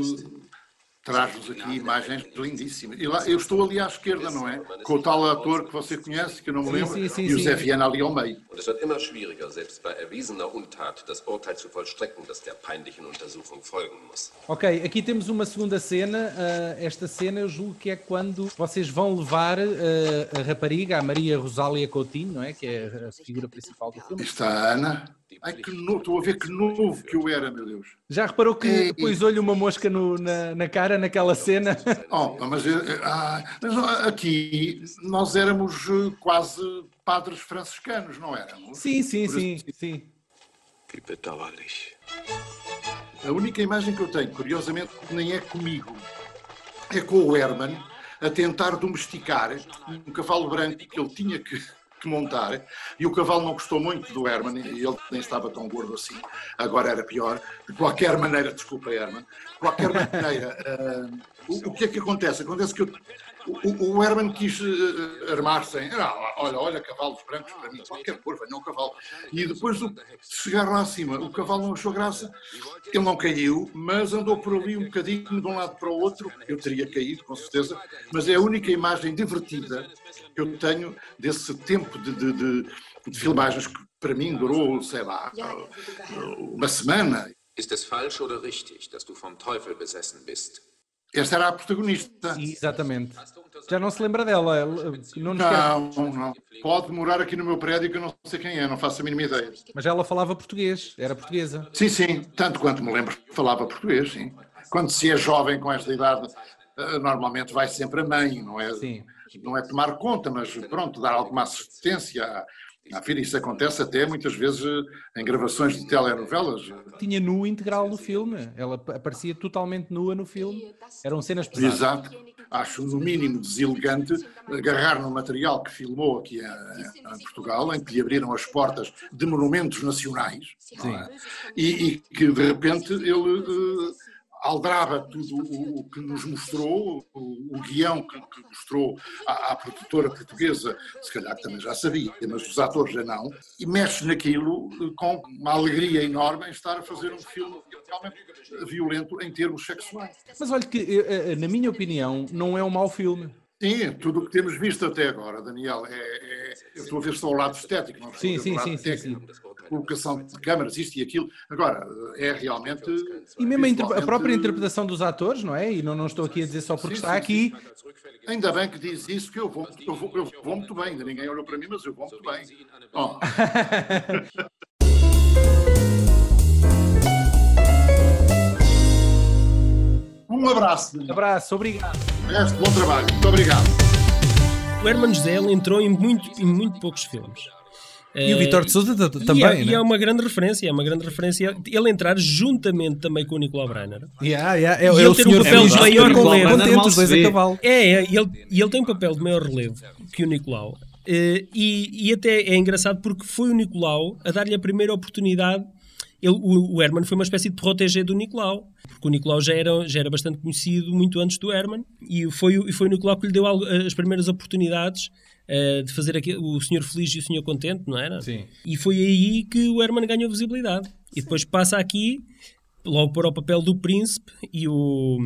traz-nos aqui imagens lindíssimas. E lá, eu estou ali à esquerda, não é? Com o tal ator que você conhece, que eu não me lembro, sim, sim, sim, e o Zé Viana ali ao meio. Und es wird immer schwieriger, selbst bei erwiesener Untat, das Urteil zu vollstrecken, das der peinlichen Untersuchung folgen muss. Ok, aqui temos uma segunda cena. Uh, esta cena eu julgo que é quando vocês vão levar uh, a rapariga, a Maria Rosália Coutinho, não é? Que é a figura principal do filme. Está a Ana. Ai, que novo, estou a ver que novo que eu era, meu Deus. Já reparou que é, pôs-lhe uma mosca no, na, na, cara naquela cena? Oh, mas, ah, mas aqui nós éramos eh, quase padres franciscanos, não éramos? Sim, sim, sim, sim. Que bedauerlich. A única imagem que eu tenho, curiosamente, nem é comigo, é com o Herman a tentar domesticar um cavalo branco que ele tinha que que montar, e o cavalo não gostou muito do Herman, e ele nem estava tão gordo assim, agora era pior. De qualquer maneira, desculpa, Herman, de qualquer maneira, uh, [LAUGHS] o, o, que é que acontece? Acontece que eu, o, o Herman quis uh, armar-se em, ah, olha, olha, cavalos brancos para mim, qualquer cor, venha o cavalo. E depois de chegar lá acima, o cavalo não achou graça, ele não caiu, mas andou por ali um bocadinho de um lado para o outro, eu teria caído, com certeza, mas é a única imagem divertida que eu tenho desse tempo de, de, de, de filmagens que para mim durou, sei lá, uma semana. Ist es falsch oder richtig, dass du vom Teufel besessen bist? Esta era a protagonista. Exatamente. Já não se lembra dela. Não, não, não, Pode morar aqui no meu prédio que eu não sei quem é, não faço a mínima ideia. Mas ela falava português, era portuguesa. Sim, sim, tanto quanto me lembro, falava português, sim. Quando se é jovem com esta idade, eh, normalmente vai sempre a mãe, não é? Sim não é tomar conta, mas pronto, dar alguma assistência filha. Isso acontece até muitas vezes em gravações de telenovelas. Tinha nu integral no filme, ela aparecia totalmente nua no filme, eram cenas pesadas. Exato. Acho no mínimo deselegante agarrar no material que filmou aqui em, Portugal, em que lhe abriram as portas de monumentos nacionais, é? e, e, que de repente ele uh, aldraba tudo o, que nos mostrou, o, o guião que, que mostrou à, à, produtora portuguesa, se calhar também já sabia, mas os atores já não, e mexe naquilo com uma alegria enorme em estar a fazer um filme realmente violento em termos sexuais. Mas olha que, eh, eh, na minha opinião, não é um mau filme. Sim, tudo o que temos visto até agora, Daniel, é, é, eu estou a ver só o lado estético, não estou sim, a ver sim, o lado sim, técnico. Sim, sim colocação de câmaras, isto e aquilo. Agora, é realmente. E mesmo a, a, própria interpretação dos atores, não é? E não, não estou aqui a dizer só porque sim, está sim, aqui. Sim. Ainda bem que diz isso, que eu vou, eu vou, eu vou muito bem. Ainda ninguém olhou para mim, mas eu vou muito bem. Oh. [LAUGHS] um abraço. Um abraço, obrigado. Bom trabalho. Muito obrigado. O Herman José entrou em muito, em muito poucos filmes. E o Vitor de Souza também, e é, né? e é uma grande referência, é uma grande referência ele entrar juntamente também com o Nicolau Breiner. Yeah, yeah, é, e é ele ter um papel de maior relevo. Contente, os dois a cavalo. É, é e, ele, e ele tem um papel de maior relevo que o Nicolau. Uh, e, e até é engraçado porque foi o Nicolau a dar-lhe a primeira oportunidade. Ele, o, o Herman foi uma espécie de proteger do Nicolau, porque o Nicolau já era, já era bastante conhecido muito antes do Herman, e foi, e foi o Nicolau que lhe deu as primeiras oportunidades uh, de fazer aqui, o Senhor Feliz e o Senhor Contente, não era? Sim. E foi aí que o Herman ganhou visibilidade. E depois passa aqui logo para o papel do príncipe e o,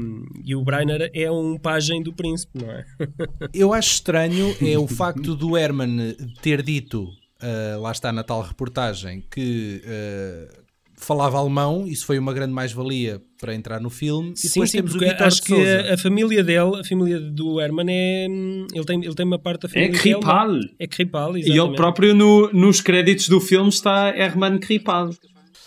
e o Breiner é um pajem do príncipe, não é? [LAUGHS] Eu acho estranho é o facto do Herman ter dito, uh, lá está na tal reportagem, que uh, falava alemão, isso foi uma grande mais-valia para entrar no filme. E depois sim, temos o porque acho de que a, a família dele, a família do Herman é. hum, Ele tem, ele tem uma parte da É família. dele, Kripal. É Kripal, E exatamente. ele próprio no- nos créditos do filme está Herman Kripal.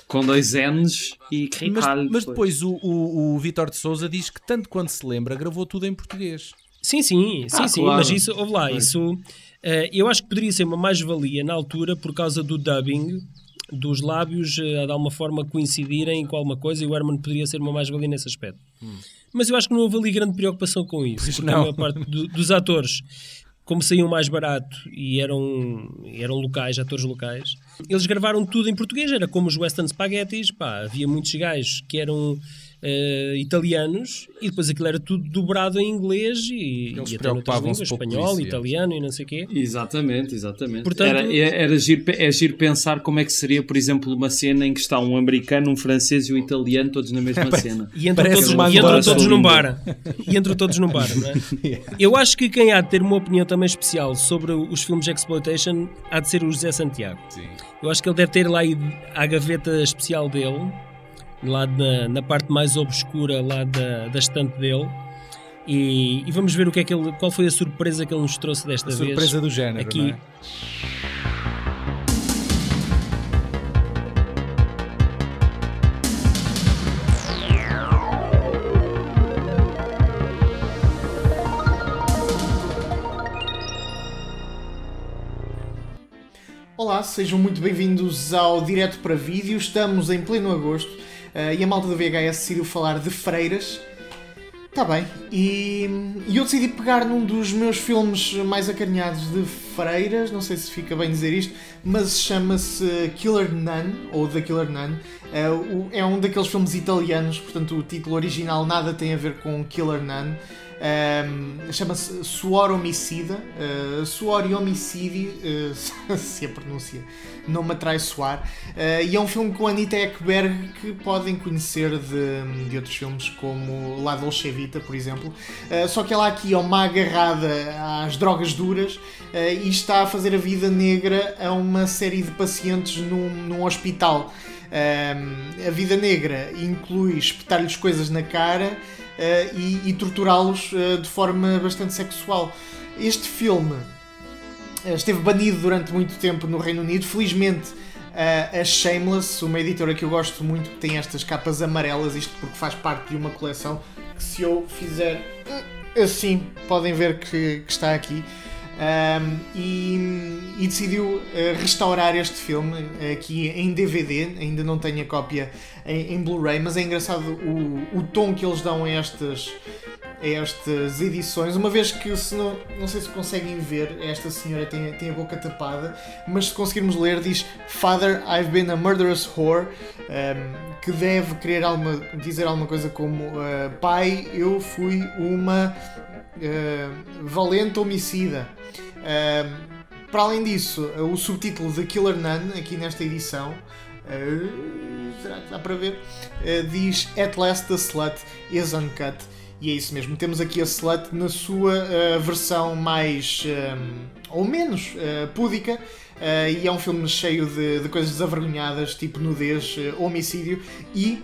Com dois N's e Mas, Kripal. mas depois o, o, o Vitor de Souza diz que, tanto quanto se lembra, gravou tudo em português. Sim, sim, sim, Ah, sim, claro. mas isso, ouve lá, isso eh, eu acho que poderia ser uma mais-valia na altura por causa do dubbing, dos lábios eh, de alguma forma coincidirem com alguma coisa e o Herman poderia ser uma mais-valia nesse aspecto. Mas eu acho que não houve ali grande preocupação com isso, Pois porque não. a maior parte do- dos atores, como saíam mais barato e eram, eram locais, atores locais, eles gravaram tudo em português, era como os Western Spaghettis, pá, havia muitos gajos que eram eh, italianos e depois aquilo era tudo dobrado em inglês e, Eles e até línguas, espanhol, isso, é. italiano e não sei o quê. Exatamente, exatamente. Portanto- era, é- era giro, é giro pensar como é que seria, por exemplo, uma cena em que está um americano, um francês e um italiano todos na mesma [LAUGHS] cena. E entram todos, e entram todos num bar. E entram todos num bar, não é? [LAUGHS] Eu acho que quem há de ter uma opinião também especial sobre os filmes de exploitation há de ser o José Santiago. Eu acho que ele deve ter lá à gaveta especial dele, lá na, na parte mais obscura lá da, da estante dele. E, e vamos ver o que é que ele, qual foi a surpresa que ele nos trouxe desta A vez. surpresa do género, aqui. é? Olá, sejam muito bem-vindos ao Direto para Vídeo. Estamos em pleno agosto eh, e a malta da VHS decidiu falar de freiras. Está bem, e, e eu decidi pegar num dos meus filmes mais acarinhados de freiras, não sei se fica bem dizer isto, mas chama-se Killer Nun, ou The Killer Nun. Eh, é um daqueles filmes italianos, portanto o título original nada tem a ver com Killer Nun. Um, chama-se Suor Homicida, uh, Suor e Homicídio, uh, [LAUGHS] se a pronúncia não me atrai soar, uh, e é um filme com Anita Ekberg que podem conhecer de, de outros filmes como La Dolce Vita, por exemplo, só que ela aqui é uma agarrada às drogas duras e está a fazer a vida negra a uma série de pacientes num, num hospital. Um, a vida negra inclui espetar-lhes coisas na cara e, e torturá-los uh, de forma bastante sexual. Este filme uh, esteve banido durante muito tempo no Reino Unido. Felizmente, uh, a Shameless, uma editora que eu gosto muito, que tem estas capas amarelas, isto porque faz parte de uma coleção que se eu fizer assim, podem ver que, que está aqui. Um, e, e decidiu uh, restaurar este filme aqui em DVD. Ainda não tenho a cópia em, em Blu-ray, mas é engraçado o, o tom que eles dão a estas, a estas edições. Uma vez que, se não, não sei se conseguem ver, esta senhora tem, tem a boca tapada, mas se conseguirmos ler, diz Father, I've been a murderous whore, um, que deve querer alguma, dizer alguma coisa como uh, Pai, eu fui uma uh, valente homicida. Um, para além disso, o subtítulo de Killer Nun, aqui nesta edição, uh, será que dá para ver? Uh, diz At last the slut is uncut. E é isso mesmo, temos aqui a Slut na sua uh, versão mais um, ou menos uh, púdica. Uh, e é um filme cheio de, de coisas desavergonhadas, tipo nudez, uh, homicídio e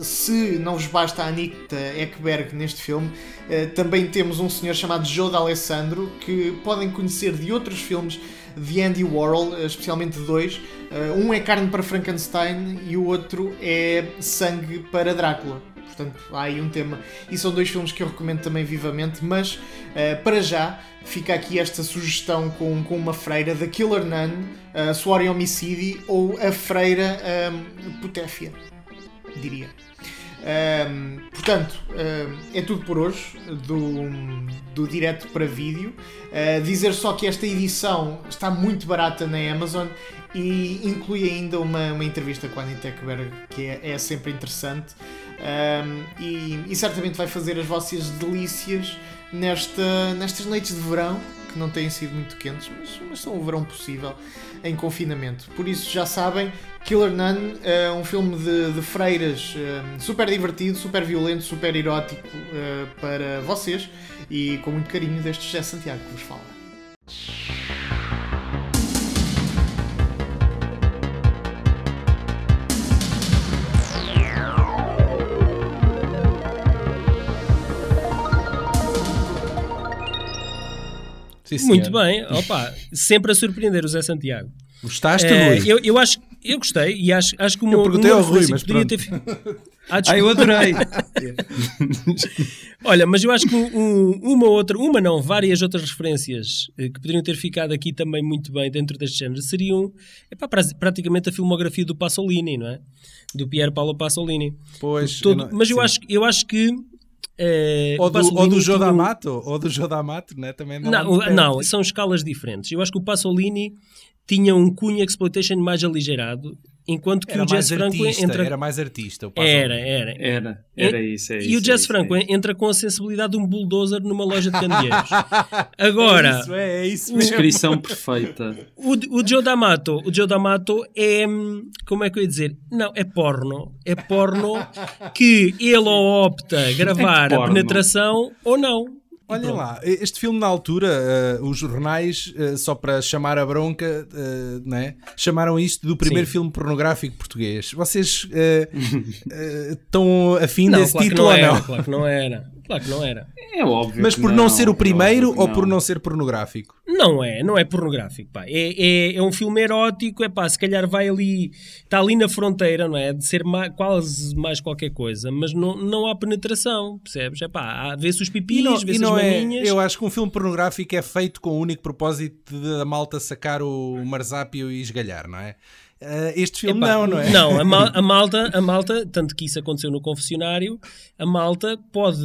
se não vos basta a Anita Ekberg neste filme, eh, também temos um senhor chamado Joe D'Alessandro que podem conhecer de outros filmes de Andy Warhol, eh, especialmente dois. Eh, um é Carne para Frankenstein e o outro é Sangue para Drácula. Portanto, há aí um tema. E são dois filmes que eu recomendo também vivamente, mas para já fica aqui esta sugestão com, com uma freira da Killer Nun, a Suor Homicidi ou a freira um, Putéfia, diria. Portanto, é tudo por hoje do, do direto para vídeo. Uh, dizer só que esta edição está muito barata na Amazon e inclui ainda uma, uma entrevista com a Anita Ekberg que é, é sempre interessante um, e, e certamente vai fazer as vossas delícias nesta, nestas noites de verão que não têm sido muito quentes, mas, mas são o verão possível em confinamento. Por isso já sabem, Killer Nun é um filme de, de freiras um, super divertido, super violento, super erótico uh, para vocês e com muito carinho deste José Santiago que vos fala. Sim, Muito bem, opa, sempre a surpreender o Zé Santiago. Gostaste, Eh, Rui? eu, eu acho eu gostei e acho, acho que uma, Eu perguntei ao Rui, mas poderia ter pronto. fi- Ah, [LAUGHS] Ah, eu adorei. [LAUGHS] Olha, mas eu acho que um- uma outra, uma não, várias outras referências eh, que poderiam ter ficado aqui também muito bem dentro deste género seriam epá, pra- praticamente a filmografia do Pasolini, não é? Do Pier Paolo Pasolini. Pois, Todo- eu não- mas eu acho, eu acho que. Eh, Ou do, ou do Joe tinha um- D'Amato, ou do Joe D'Amato, né? Também não, Não, não, são escalas diferentes. Eu acho que o Pasolini tinha um cunho exploitation mais aligeirado, enquanto que Era o Jazz Franco artista, entra. era mais artista. Era, era. Era, era isso. É E o isso, Jazz é Franco isso, é entra com a sensibilidade de um bulldozer numa loja de candeeiros. [LAUGHS] Agora, Isso é, é isso isso. mesmo. Descrição perfeita. o, o Joe D'Amato, o Joe D'Amato é, como é que eu ia dizer? Não, é porno. É porno que ele ou opta [LAUGHS] gravar a penetração ou não. Olhem lá, este filme na altura, eh, os jornais, eh, só para chamar a bronca, eh, né, chamaram isto do primeiro Sim. filme pornográfico português. Vocês [LAUGHS] estão afim Não, desse claro título não ou era, não? claro que não era. Claro que não era. É óbvio. Mas por não, ser o é primeiro ou por não ser pornográfico? Não é, não é pornográfico, pá. É, é, é um filme erótico, é pá, se calhar vai ali, está ali na fronteira, não é? De ser ma- quase mais qualquer coisa, mas não, não há penetração, percebes? É pá, há- vê-se os pipis, E não, vê-se não as é, maminhas. eu acho que um filme pornográfico é feito com o único propósito de a malta sacar o marzápio e esgalhar, não é? Eh, este filme Epá, não, não é? Não, a, mal- [LAUGHS] a malta, a malta, tanto que isso aconteceu no confessionário, a malta pode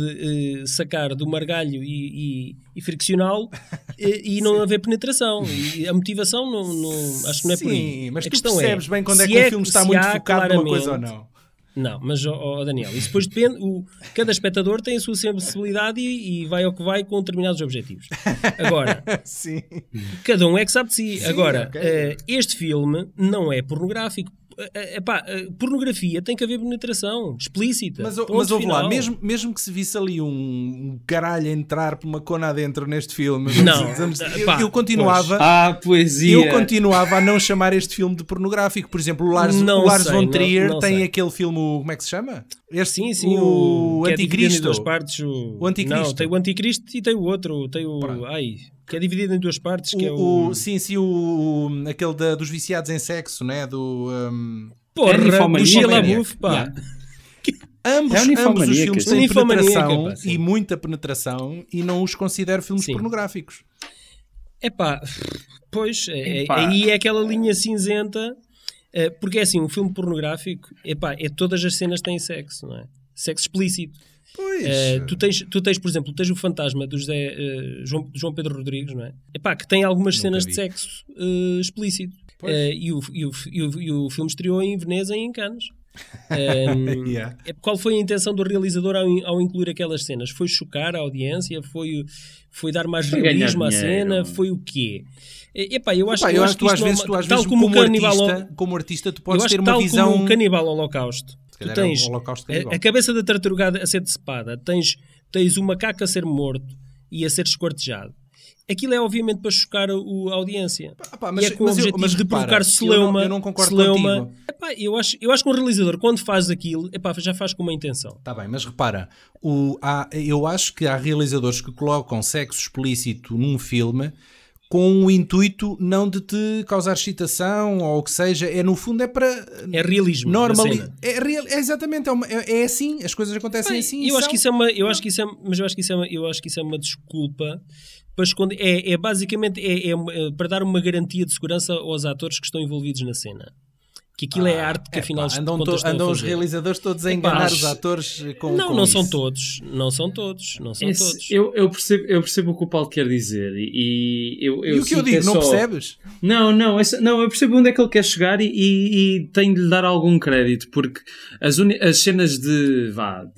eh, sacar do margalho e, e, e friccioná-lo eh, e, não [LAUGHS] haver penetração. E a motivação não, não- acho que não é por aí. Sim, mas a tu questão percebes bem quando é que um filme está muito há focado numa coisa ou não. Não, mas ó, ó, Daniel, isso depois depende. O, cada espectador tem a sua sensibilidade e, e vai ao que vai com determinados objetivos. Agora, [LAUGHS] Sim. cada um é que sabe de si. Agora, ok. eh, este filme não é pornográfico. Epá, eh, pornografia tem que haver penetração explícita. Mas, mas ouve lá, mesmo, mesmo que se visse ali um, um caralho entrar por uma cona adentro neste filme, Não, eu, pá, eu continuava. Ah, poesia. Eu continuava a não chamar este filme de pornográfico. Por exemplo, o Lars, Não o Lars sei, von não- Trier não tem sei. aquele filme, o- como é que se chama? Este, Sim, sim, o, o, é Anticristo. duas partes. O, O Anticristo. Não, tem o Anticristo e tem o outro. Tem o. Ai, que é dividido em duas partes. Que é O- o. o- sim, sim, o, aquele da- dos viciados em sexo, né? Do, um, Porra, Ninfomaníaca. o Shia. LaBeouf, pá. Yeah. ambos, É o ambos os filmes têm Ninfomaníaca, penetração pá, e muita penetração e não os considero filmes Sim. pornográficos. É pá, pois, é- é- Epá. aí é aquela linha cinzenta, eh, porque é assim, um filme pornográfico, epá, é todas as cenas têm sexo, não é? Sexo explícito. Pois. Eh, tu, tens, tu tens, por exemplo, tens o fantasma do José, eh, João, João Pedro Rodrigues, não é? Epá, que tem algumas Nunca cenas vi. de sexo eh, explícito. E, o, e, o, e, o, e o filme estreou em Veneza e em Cannes. [LAUGHS] Ehm, Yeah. é- Qual foi a intenção do realizador ao, ao incluir aquelas cenas? Foi chocar a audiência? Foi, foi dar mais Foi realismo à cena? Foi o quê? Epá, eu acho, Pá, eu eu acho acho que tu isto às é vezes, uma- tu às tal vezes como como, artista, como artista, tu eu podes acho ter uma tal visão. como o Canibal Holocausto, tu é tens Holocausto a, a cabeça da tartaruga a ser decepada, tens, tens o macaco a ser morto e a ser esquartejado. Aquilo é obviamente para chocar o- a audiência. Ah, pá, e é com o mas eu- objetivo mas de repara, provocar eu celeuma. não- eu não concordo celeuma. Epá, eu, acho, eu acho que um realizador, quando faz aquilo, epá, já faz com uma intenção. Está bem, mas repara, o, há- eu acho que há realizadores que colocam sexo explícito num filme com o intuito não de te causar excitação ou o que seja, é no fundo é para É realismo. cena. É, real- é exatamente, é, uma- é- é assim, as coisas acontecem Bem, assim. eu acho são. que isso é uma, eu acho que isso é, mas eu acho que isso é uma, eu acho que isso é uma desculpa para esconder, é, é basicamente é, é é para dar uma garantia de segurança aos atores que estão envolvidos na cena. Que aquilo é Ah, arte que é afinal pá, andam, to- andam os realizadores todos a enganar os atores com Não, com não são isso. todos, não são todos, não são Esse- todos. eu, eu, percebo, eu percebo o que o Paulo quer dizer e, e eu, eu E o que eu digo, é não só- percebes? Não, não, essa- não, eu percebo onde é que ele quer chegar e, e, e tenho de lhe dar algum crédito, porque as, uni- as cenas de, vá, de,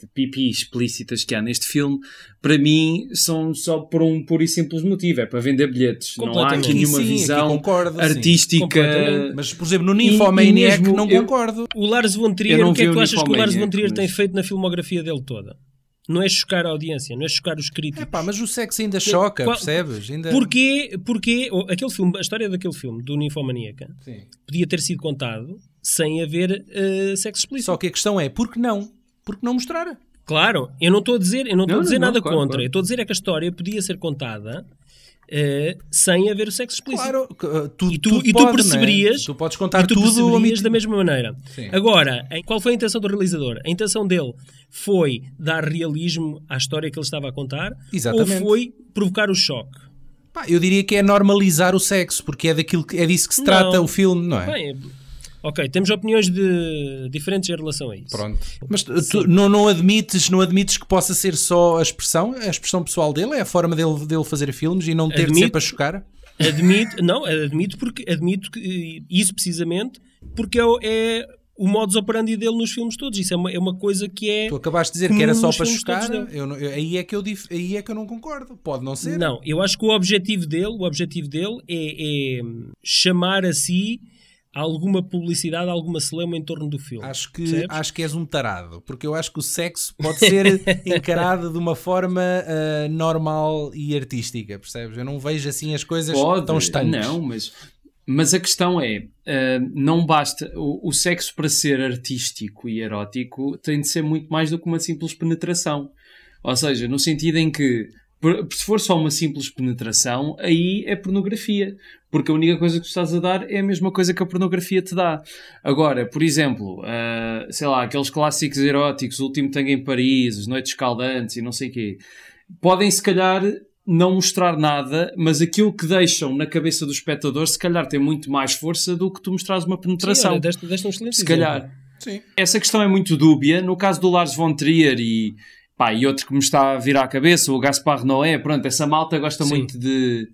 de pipi explícitas que há neste filme, para mim, são só por um puro e simples motivo, é para vender bilhetes. Não há aqui nenhuma Sim, sim, aqui visão concordo, sim. artística. Completamente. Mas, por exemplo, no Nymphomaniac não eu- concordo. O Lars von Trier, o que é que tu achas que o Lars von Trier tem mas- feito na filmografia dele toda? Não é chocar a audiência, não é chocar os críticos. É pá, mas o sexo ainda choca, Qual- percebes? Ainda... Porquê, porquê oh, aquele filme, a história daquele filme, do Ninfomaníaca, Sim. podia ter sido contado sem haver eh, sexo explícito. Só que a questão é, por que não? Por que não mostrar? Claro, eu não estou a dizer, eu não estou a dizer não, nada claro, contra. claro. Eu estou a dizer é que a história podia ser contada eh, sem haver o sexo explícito. Claro, uh, tudo, E tu, tudo e tu pode, perceberias, né? Tu podes contar e tu tudo perceberias da mesma maneira. Sim. Agora, qual foi a intenção do realizador? A intenção dele foi dar realismo à história que ele estava a contar Exatamente. ou foi provocar o choque? Pá, eu diria que é normalizar o sexo, porque é, daquilo, que- é disso que se trata Não. o filme, não é? Bem, ok, temos opiniões de, diferentes em relação a isso. Pronto. Mas tu não, não, admites, não admites que possa ser só a expressão, a expressão pessoal dele, é a forma dele, dele fazer filmes e não ter de ser Admito. para chocar? Admito, não, admito porque admito que isso precisamente porque é, o- é o modus operandi dele nos filmes todos. Isso é uma, é uma coisa que é. Tu acabaste de dizer que era só para chocar, eu não- eu- aí, é que eu, dif- aí é que eu não concordo. Pode não ser. Não, eu acho que o objetivo dele, o objetivo dele é, é chamar a si alguma publicidade, alguma celeuma em torno do filme. Acho que, Percebes? acho que és um tarado, porque eu acho que o sexo pode ser [LAUGHS] encarado de uma forma ah, normal e artística, percebes? Eu não vejo assim as coisas Pode, tão estanques. não, mas, mas a questão é, ah, não basta, o, o sexo para ser artístico e erótico tem de ser muito mais do que uma simples penetração. Ou seja, no sentido em que, se for só uma simples penetração, aí é pornografia. Porque a única coisa que tu estás a dar é a mesma coisa que a pornografia te dá. Agora, por exemplo, ah, sei lá, aqueles clássicos eróticos, O Último Tango em Paris, As Noites Caldantes e não sei o quê, podem se calhar não mostrar nada, mas aquilo que deixam na cabeça do espectador se calhar tem muito mais força do que tu mostrares uma Sim, penetração. olha, deste, deste um excelente se calhar. Sim. Essa questão é muito dúbia. No caso do Lars von Trier e, pá, e outro que me está a vir à cabeça, o Gaspar Noé, pronto, essa malta gosta Sim. muito de,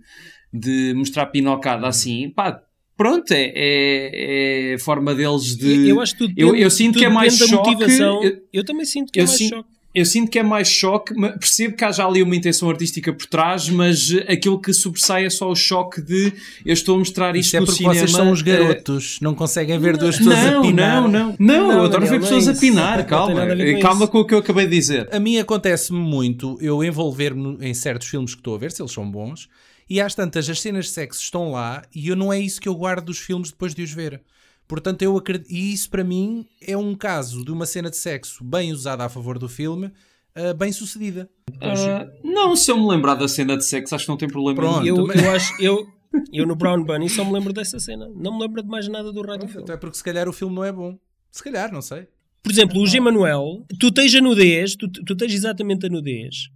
de mostrar pinocada assim. Pá, pronto, é, é, é a forma deles de... Eu acho que tudo eu, eu sinto que é mais choque... motivação. eu- Eu, também sinto que é mais sinto- choque. Eu sinto que é mais choque, percebo que há já ali uma intenção artística por trás, mas eh, aquilo que sobressai é só o choque de eu estou a mostrar isto Isto é no porque cinema. vocês são os eh, garotos, não conseguem ver duas pessoas não, a pinar. não, não, não, eu adoro Daniel, ver não é pessoas a isso. pinar, Não calma, a com calma com o que eu acabei de dizer. A mim acontece-me muito eu envolver-me em certos filmes que estou a ver, se eles são bons, e às tantas as cenas de sexo estão lá e eu não é isso que eu guardo dos filmes depois de os ver. Portanto, eu acredito. E isso para mim é um caso de uma cena de sexo bem usada a favor do filme, ah, bem sucedida. Ah, não, se eu me lembrar da cena de sexo, acho que não tem problema Pronto. nenhum. Eu, eu acho, eu, eu no Brown Bunny só me lembro dessa cena. Não me lembro de mais nada do raio do filme. Até porque se calhar o filme não é bom. Se calhar, não sei. Por exemplo, o G. Manuel, tu tens a nudez, tu, tu tens exatamente a nudez,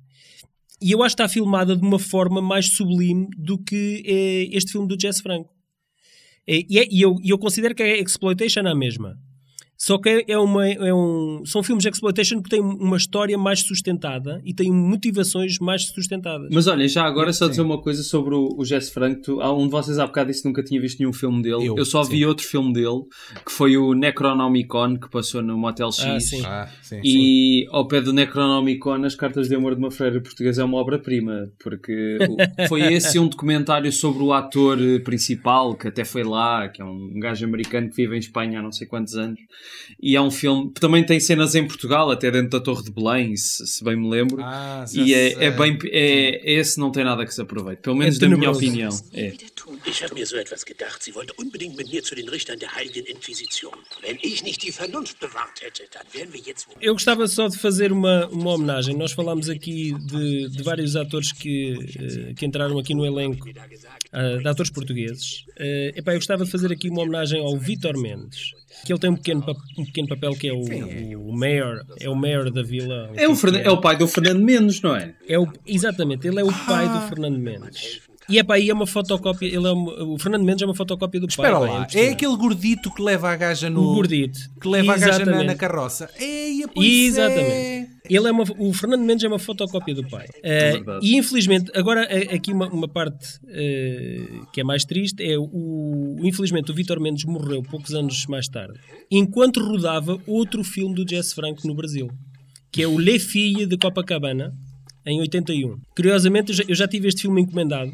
e eu acho que está filmada de uma forma mais sublime do que eh, este filme do Jess Franco. Eh, E, é- e eu, e eu considero que é exploitation a mesma. Só que é, é uma, é um, são filmes de exploitation que têm uma história mais sustentada e têm motivações mais sustentadas. Mas olha, já agora só dizer uma coisa sobre o, o Jess Franco. Tu, um de vocês há bocado disse que nunca tinha visto nenhum filme dele. Eu, Eu, só vi sim. outro filme dele, que foi o Necronomicon, que passou no Motel X. Ah, sim. Ah, sim. E ao pé do Necronomicon, As Cartas de Amor de uma Freira Portuguesa é uma obra-prima, porque foi [LAUGHS] esse um documentário sobre o ator eh, principal, que até foi lá, que é um gajo americano que vive em Espanha há não sei quantos anos. E é um filme que também tem cenas em Portugal, até dentro da Torre de Belém, se, se bem me lembro. Ah, e é, é bem. É, esse não tem nada que se aproveite, pelo menos É da minha opinião. É. Ich habe mir so etwas gedacht. Sie wollte unbedingt mit mir zu den Richtern der Heiligen Inquisition. Wenn ich nicht die Vernunft bewahrt hätte, dann wären wir jetzt... Eu gostava só de fazer uma, uma homenagem. Nós falámos aqui de, de vários atores que, eh, que entraram aqui no elenco, ah, de atores portugueses. Eh, epá, eu gostava de fazer aqui uma homenagem ao Vítor Mendes, que ele tem um pequeno, pa- um pequeno papel que é o, o mayor, é o mayor da vila. É o, Fernan- é o pai do Fernando Mendes, não é? é o- exatamente, ele é o pai do Fernando Mendes. E é e é uma fotocópia, ele é o Fernando Mendes é uma fotocópia do Espera pai. pá, lá, é impressionante. aquele gordito que leva a gaja no. O gordito. Que leva a gaja na, Exatamente. na carroça. Eia, pois Exatamente. é. Ele é uma, o Fernando Mendes é uma fotocópia do pai. Verdade. e infelizmente, agora eh, aqui uma, uma parte eh, que é mais triste é o, infelizmente o Vítor Mendes morreu poucos anos mais tarde, enquanto rodava outro filme do Jess Franco no Brasil, que é o Le Fille de Copacabana, em 81. Curiosamente, eu já, eu já tive este filme encomendado,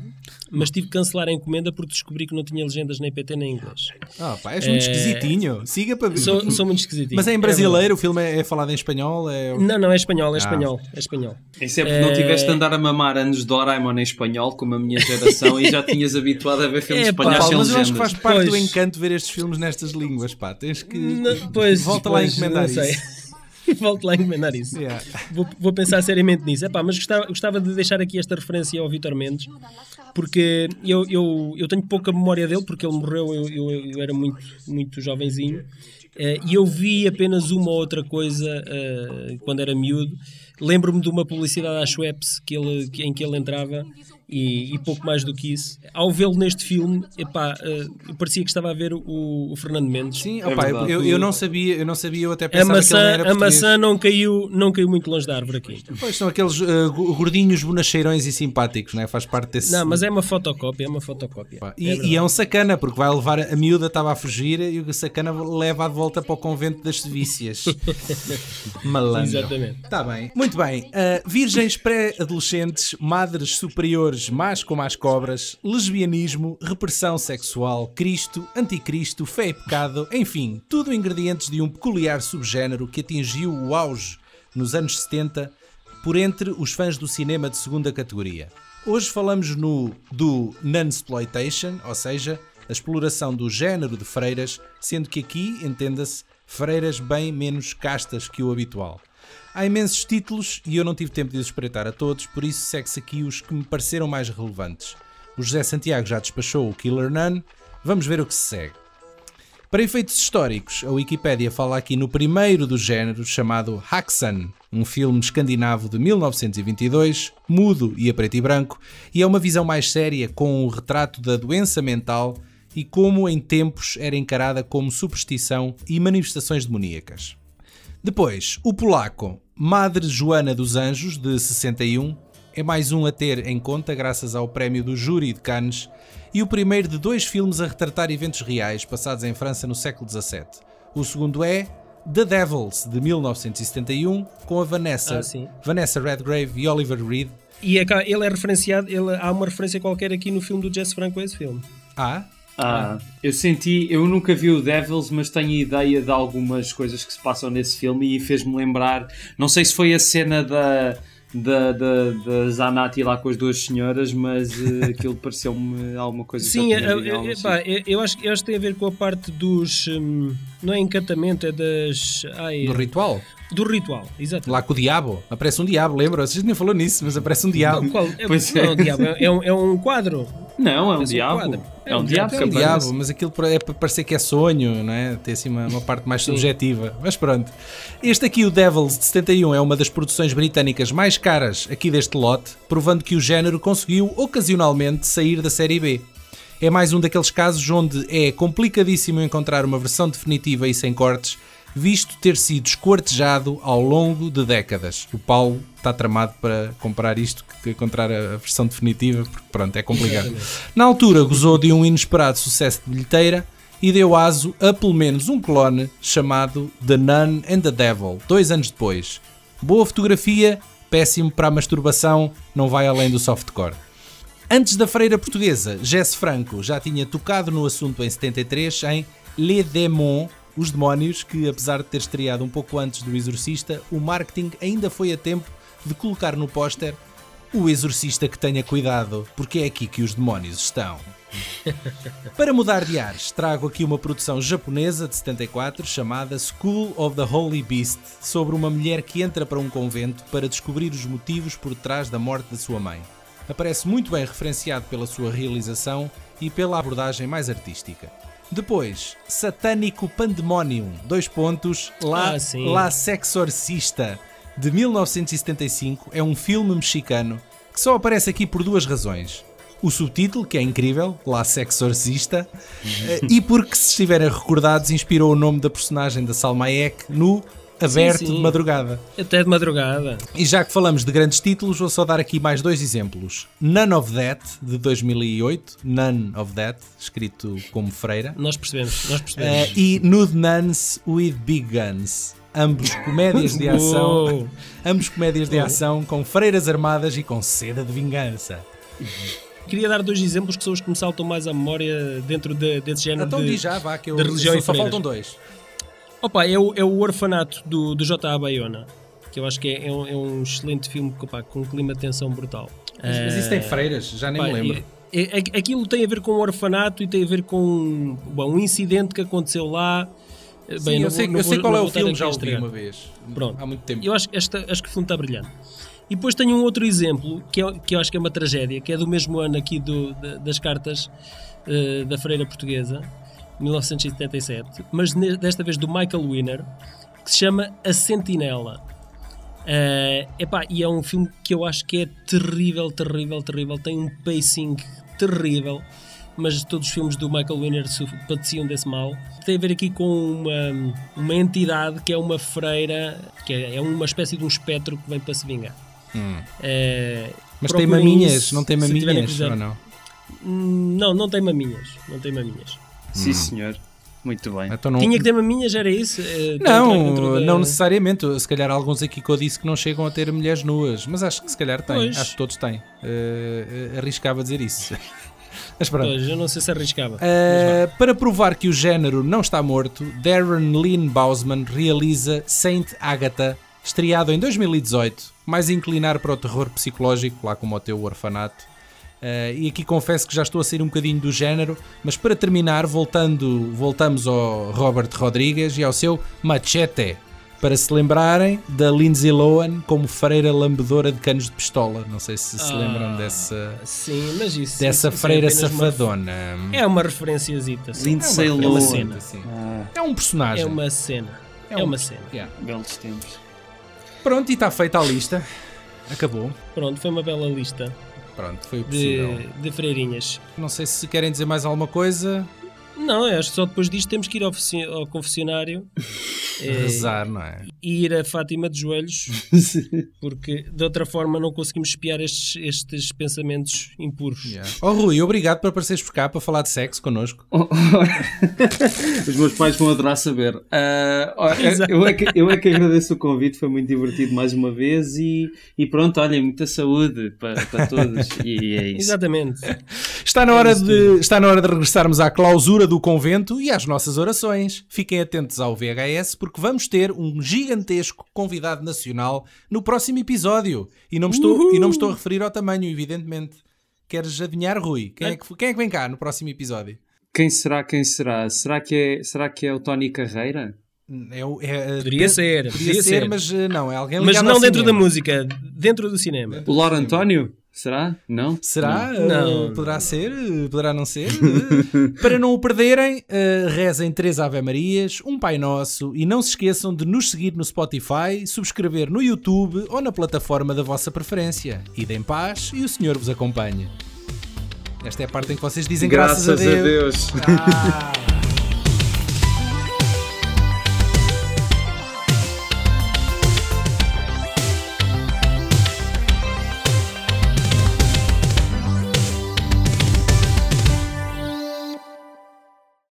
mas tive que cancelar a encomenda porque descobri que não tinha legendas nem PT nem inglês. Ah, pá, és muito esquisitinho. Siga para ver. Sou, sou muito esquisitinho. Mas é em É brasileiro, o filme é, é falado em espanhol. É... não, não, é espanhol, Ah. é espanhol, é espanhol. Isso é porque não tiveste de andar a mamar anos de Doraemon em espanhol, como a minha geração, e já tinhas habituado a ver filmes É, espanhóis sem mas eu acho que legendas. faz parte do Pois. encanto ver estes filmes nestas línguas, pá. Tens que. Não, pois, Volta lá a pois, encomendar não [LAUGHS] Volto lá a encomendar isso. Yeah. Vou, vou pensar seriamente nisso. Epá, mas gostava, gostava de deixar aqui esta referência ao Vitor Mendes, porque eu, eu, eu tenho pouca memória dele, porque ele morreu, eu, eu, eu era muito, muito jovenzinho, eh, e eu vi apenas uma ou outra coisa eh, quando era miúdo. Lembro-me de uma publicidade à Schweppes que ele, que- em que ele entrava e, e pouco mais do que isso. Ao vê-lo neste filme, epá, eh, parecia que estava a ver o, o Fernando Mendes. Sim, É opa, eu, eu não sabia, eu não sabia, eu até A pensava que ele não maçã, era a português. maçã não, caiu, não caiu muito longe da árvore aqui. Pois são aqueles uh, go- gordinhos bonacheirões e simpáticos, né? faz parte desse. Não, mas é uma fotocópia, é uma fotocópia. É E, verdade. e é um sacana, porque vai levar a miúda, estava a fugir e o sacana leva de volta para o convento das Sevícias. [LAUGHS] Malandro. Exatamente. Está bem. Muito bem. Uh, virgens pré-adolescentes, madres superiores, más como as cobras, lesbianismo, repressão sexual, Cristo, anticristo, fé e pecado, enfim, tudo ingredientes de um peculiar subgénero que atingiu o auge nos anos 70 por entre os fãs do cinema de segunda categoria. Hoje falamos no do Nunsploitation, ou seja, a exploração do género de freiras, sendo que aqui, entenda-se, freiras bem menos castas que o habitual. Há imensos títulos e eu não tive tempo de os espreitar a todos, por isso segue-se aqui os que me pareceram mais relevantes. O José Santiago já despachou o Killer Nun, vamos ver o que se segue. Para efeitos históricos, a Wikipédia fala aqui no primeiro do género, chamado Haxan, um filme escandinavo de 1922, mudo e a preto e branco, e é uma visão mais séria com o retrato da doença mental e como em tempos era encarada como superstição e manifestações demoníacas. Depois, o polaco Madre Joana dos Anjos, de 61, é mais um a ter em conta graças ao prémio do júri de Cannes e o primeiro de dois filmes a retratar eventos reais passados em França no século XVII. O segundo é The Devils, de 1971, com a Vanessa, Ah. Vanessa Redgrave e Oliver Reed. E é ele é referenciado, ele, há uma referência qualquer aqui no filme do Jess Franco a esse filme. Ah, Ah, eu senti, eu nunca vi o Devils, mas tenho ideia de algumas coisas que se passam nesse filme e fez-me lembrar. Não sei se foi a cena da, da, da, da Zanatti lá com as duas senhoras, mas eh, [LAUGHS] aquilo pareceu-me alguma coisa Sim, que eu sítio. pá, eu, eu acho, que- eu acho que tem a ver com a parte dos. hum, não é encantamento, é das. Ai, do ritual. Do ritual, exato. Lá com o diabo. Aparece um diabo, lembra? Vocês nem falou nisso, mas aparece um diabo. Qual- é, Pois não, é. o diabo, é, um, é um quadro. Não, é um um diabo. quadro. É um diabo É um diabo, mas aquilo é para parecer que é sonho, não é? Tem assim uma, uma parte mais subjetiva. Mas pronto. Este aqui, o Devils de 71, é uma das produções britânicas mais caras aqui deste lote, provando que o género conseguiu ocasionalmente sair da série B. É mais um daqueles casos onde é complicadíssimo encontrar uma versão definitiva e sem cortes, visto ter sido esquartejado ao longo de décadas. O Paulo está tramado para comprar isto, que encontrar a a versão definitiva, porque pronto, é complicado. Na altura gozou de um inesperado sucesso de bilheteira e deu aso a pelo menos um clone chamado The Nun and the Devil, dois anos depois. Boa fotografia, péssimo para a masturbação, não vai além do softcore. Antes da freira portuguesa, Jesse Franco já tinha tocado no assunto em 73 em Les Démons, Os Demónios, que apesar de ter estreado um pouco antes do Exorcista, o marketing ainda foi a tempo de colocar no póster o exorcista que tenha cuidado, porque é aqui que os demónios estão. [LAUGHS] Para mudar de ares, trago aqui uma produção japonesa de 74 chamada School of the Holy Beast, sobre uma mulher que entra para um convento para descobrir os motivos por trás da morte da sua mãe. Aparece muito bem referenciado pela sua realização e pela abordagem mais artística. Depois, Satânico Pandemonium, dois pontos, La, Ah, sim. La Sexorcista, de 1975, é um filme mexicano que só aparece aqui por duas razões. O subtítulo, que é incrível, La Sexorcista, eh, e porque, se estiverem recordados, inspirou o nome da personagem da Salma Hayek no Aberto sim. de Madrugada. Até de madrugada. E já que falamos de grandes títulos, vou só dar aqui mais dois exemplos. None of That, de 2008, None of That, escrito como freira, Nós percebemos, nós percebemos. e Nude Nuns with Big Guns. Ambos comédias de [LAUGHS] ação, ambos comédias de ação com freiras armadas e com seda de vingança. Queria dar dois exemplos que são os que me saltam mais à memória dentro de- desse género Então de, já, vá, que eu da religião só, e só faltam dois. Opa, é o, é o Orfanato do, do J.A. Bayona, que eu acho que é, é um, é um excelente filme opa, com um clima de tensão brutal. Mas, mas isso tem freiras? Já nem Pá, me lembro. é- é- aquilo tem a ver com o orfanato e tem a ver com bom, um incidente que aconteceu lá Bem, Sim, não eu sei, vou- eu sei vou- qual não é o filme, já o vi uma vez. Pronto. Há muito tempo. Eu acho que esta, acho que o filme está brilhante. E depois tenho um outro exemplo, que, é, que eu acho que é uma tragédia, que é do mesmo ano aqui do, da- das cartas eh, da Freira Portuguesa, 1977, mas desta vez do Michael Winner, que se chama A Sentinela. Eh, epá, e é um filme que eu acho que é terrível, terrível, terrível. Tem um pacing terrível, mas todos os filmes do Michael Winner padeciam desse mal. Tem a ver aqui com uma, uma entidade que é uma freira, que é, é uma espécie de um espectro que vem para se vingar. Hum. Mas tem maminhas, não tem maminhas, ou não? Não, não tem maminhas. Não tem maminhas. Sim, senhor. Muito bem. Então não... Tinha que ter maminhas, era isso? Eh, Não, da- não necessariamente. Se calhar alguns aqui que eu disse que não chegam a ter mulheres nuas, mas acho que se calhar têm. Pois. Acho que todos têm. Eh, arriscava dizer isso. [LAUGHS] mas pronto. Pois, eu não sei se arriscava. Uh, para provar que o género não está morto, Darren Lynn Bousman realiza Saint Agatha, estreado em 2018, mais inclinar para o terror psicológico, lá como o teu orfanato. Uh, e aqui confesso que já estou a sair um bocadinho do género, mas para terminar, voltando, voltamos ao Robert Rodrigues e ao seu Machete, para se lembrarem da Lindsay Lohan como freira lambedora de canos de pistola. Não sei se se Ah. lembram dessa, Sim, mas isso. dessa isso é freira uma- safadona. É uma referenciazita. sim. Lindsay é uma, é uma Lohan. cena. Sim. Ah, É um personagem. É uma cena. É, um- uma cena. Yeah. belos tempos. Pronto, e está feita a lista. Acabou. Pronto, foi uma bela lista Pronto, foi o possível. de, de freirinhas. Não sei se querem dizer mais alguma coisa. Não, eu acho que só depois disto temos que ir ao, ao confessionário eh, [LAUGHS] Rezar, não é? E ir a Fátima de joelhos, [LAUGHS] porque de outra forma não conseguimos espiar estes, estes pensamentos impuros. Yeah. Oh Rui, obrigado por apareceres por cá para falar de sexo connosco. [LAUGHS] Os meus pais vão adorar saber. Exato. eu, é que, eu é que agradeço o convite, foi muito divertido mais uma vez e, e pronto, olhem, muita saúde para, para todos. E é isso. Exatamente. Está na, hora de, está na hora de regressarmos à clausura do convento e às nossas orações. Fiquem atentos ao VHS porque vamos ter um gigantesco convidado nacional no próximo episódio. E não me estou, e não me estou a referir ao tamanho, evidentemente. Queres adivinhar, Rui? Quem é, que, quem é que vem cá no próximo episódio? Quem será, quem será? Será que é, será que é o Tony Carreira? É, o- é- Poderia ser, podia ser, ser. mas eh, não, é alguém Mas não ao dentro da cinema. música, dentro do cinema. O Lauro António? Será? Não? Será? Não. Uh, poderá ser? Uh, Poderá não ser? Uh, Para não o perderem, uh, rezem três Ave Marias, um Pai Nosso e não se esqueçam de nos seguir no Spotify, subscrever no YouTube ou na plataforma da vossa preferência. Idem paz e o Senhor vos acompanhe. Esta é a parte em que vocês dizem graças, a Deus. a Deus. Ah.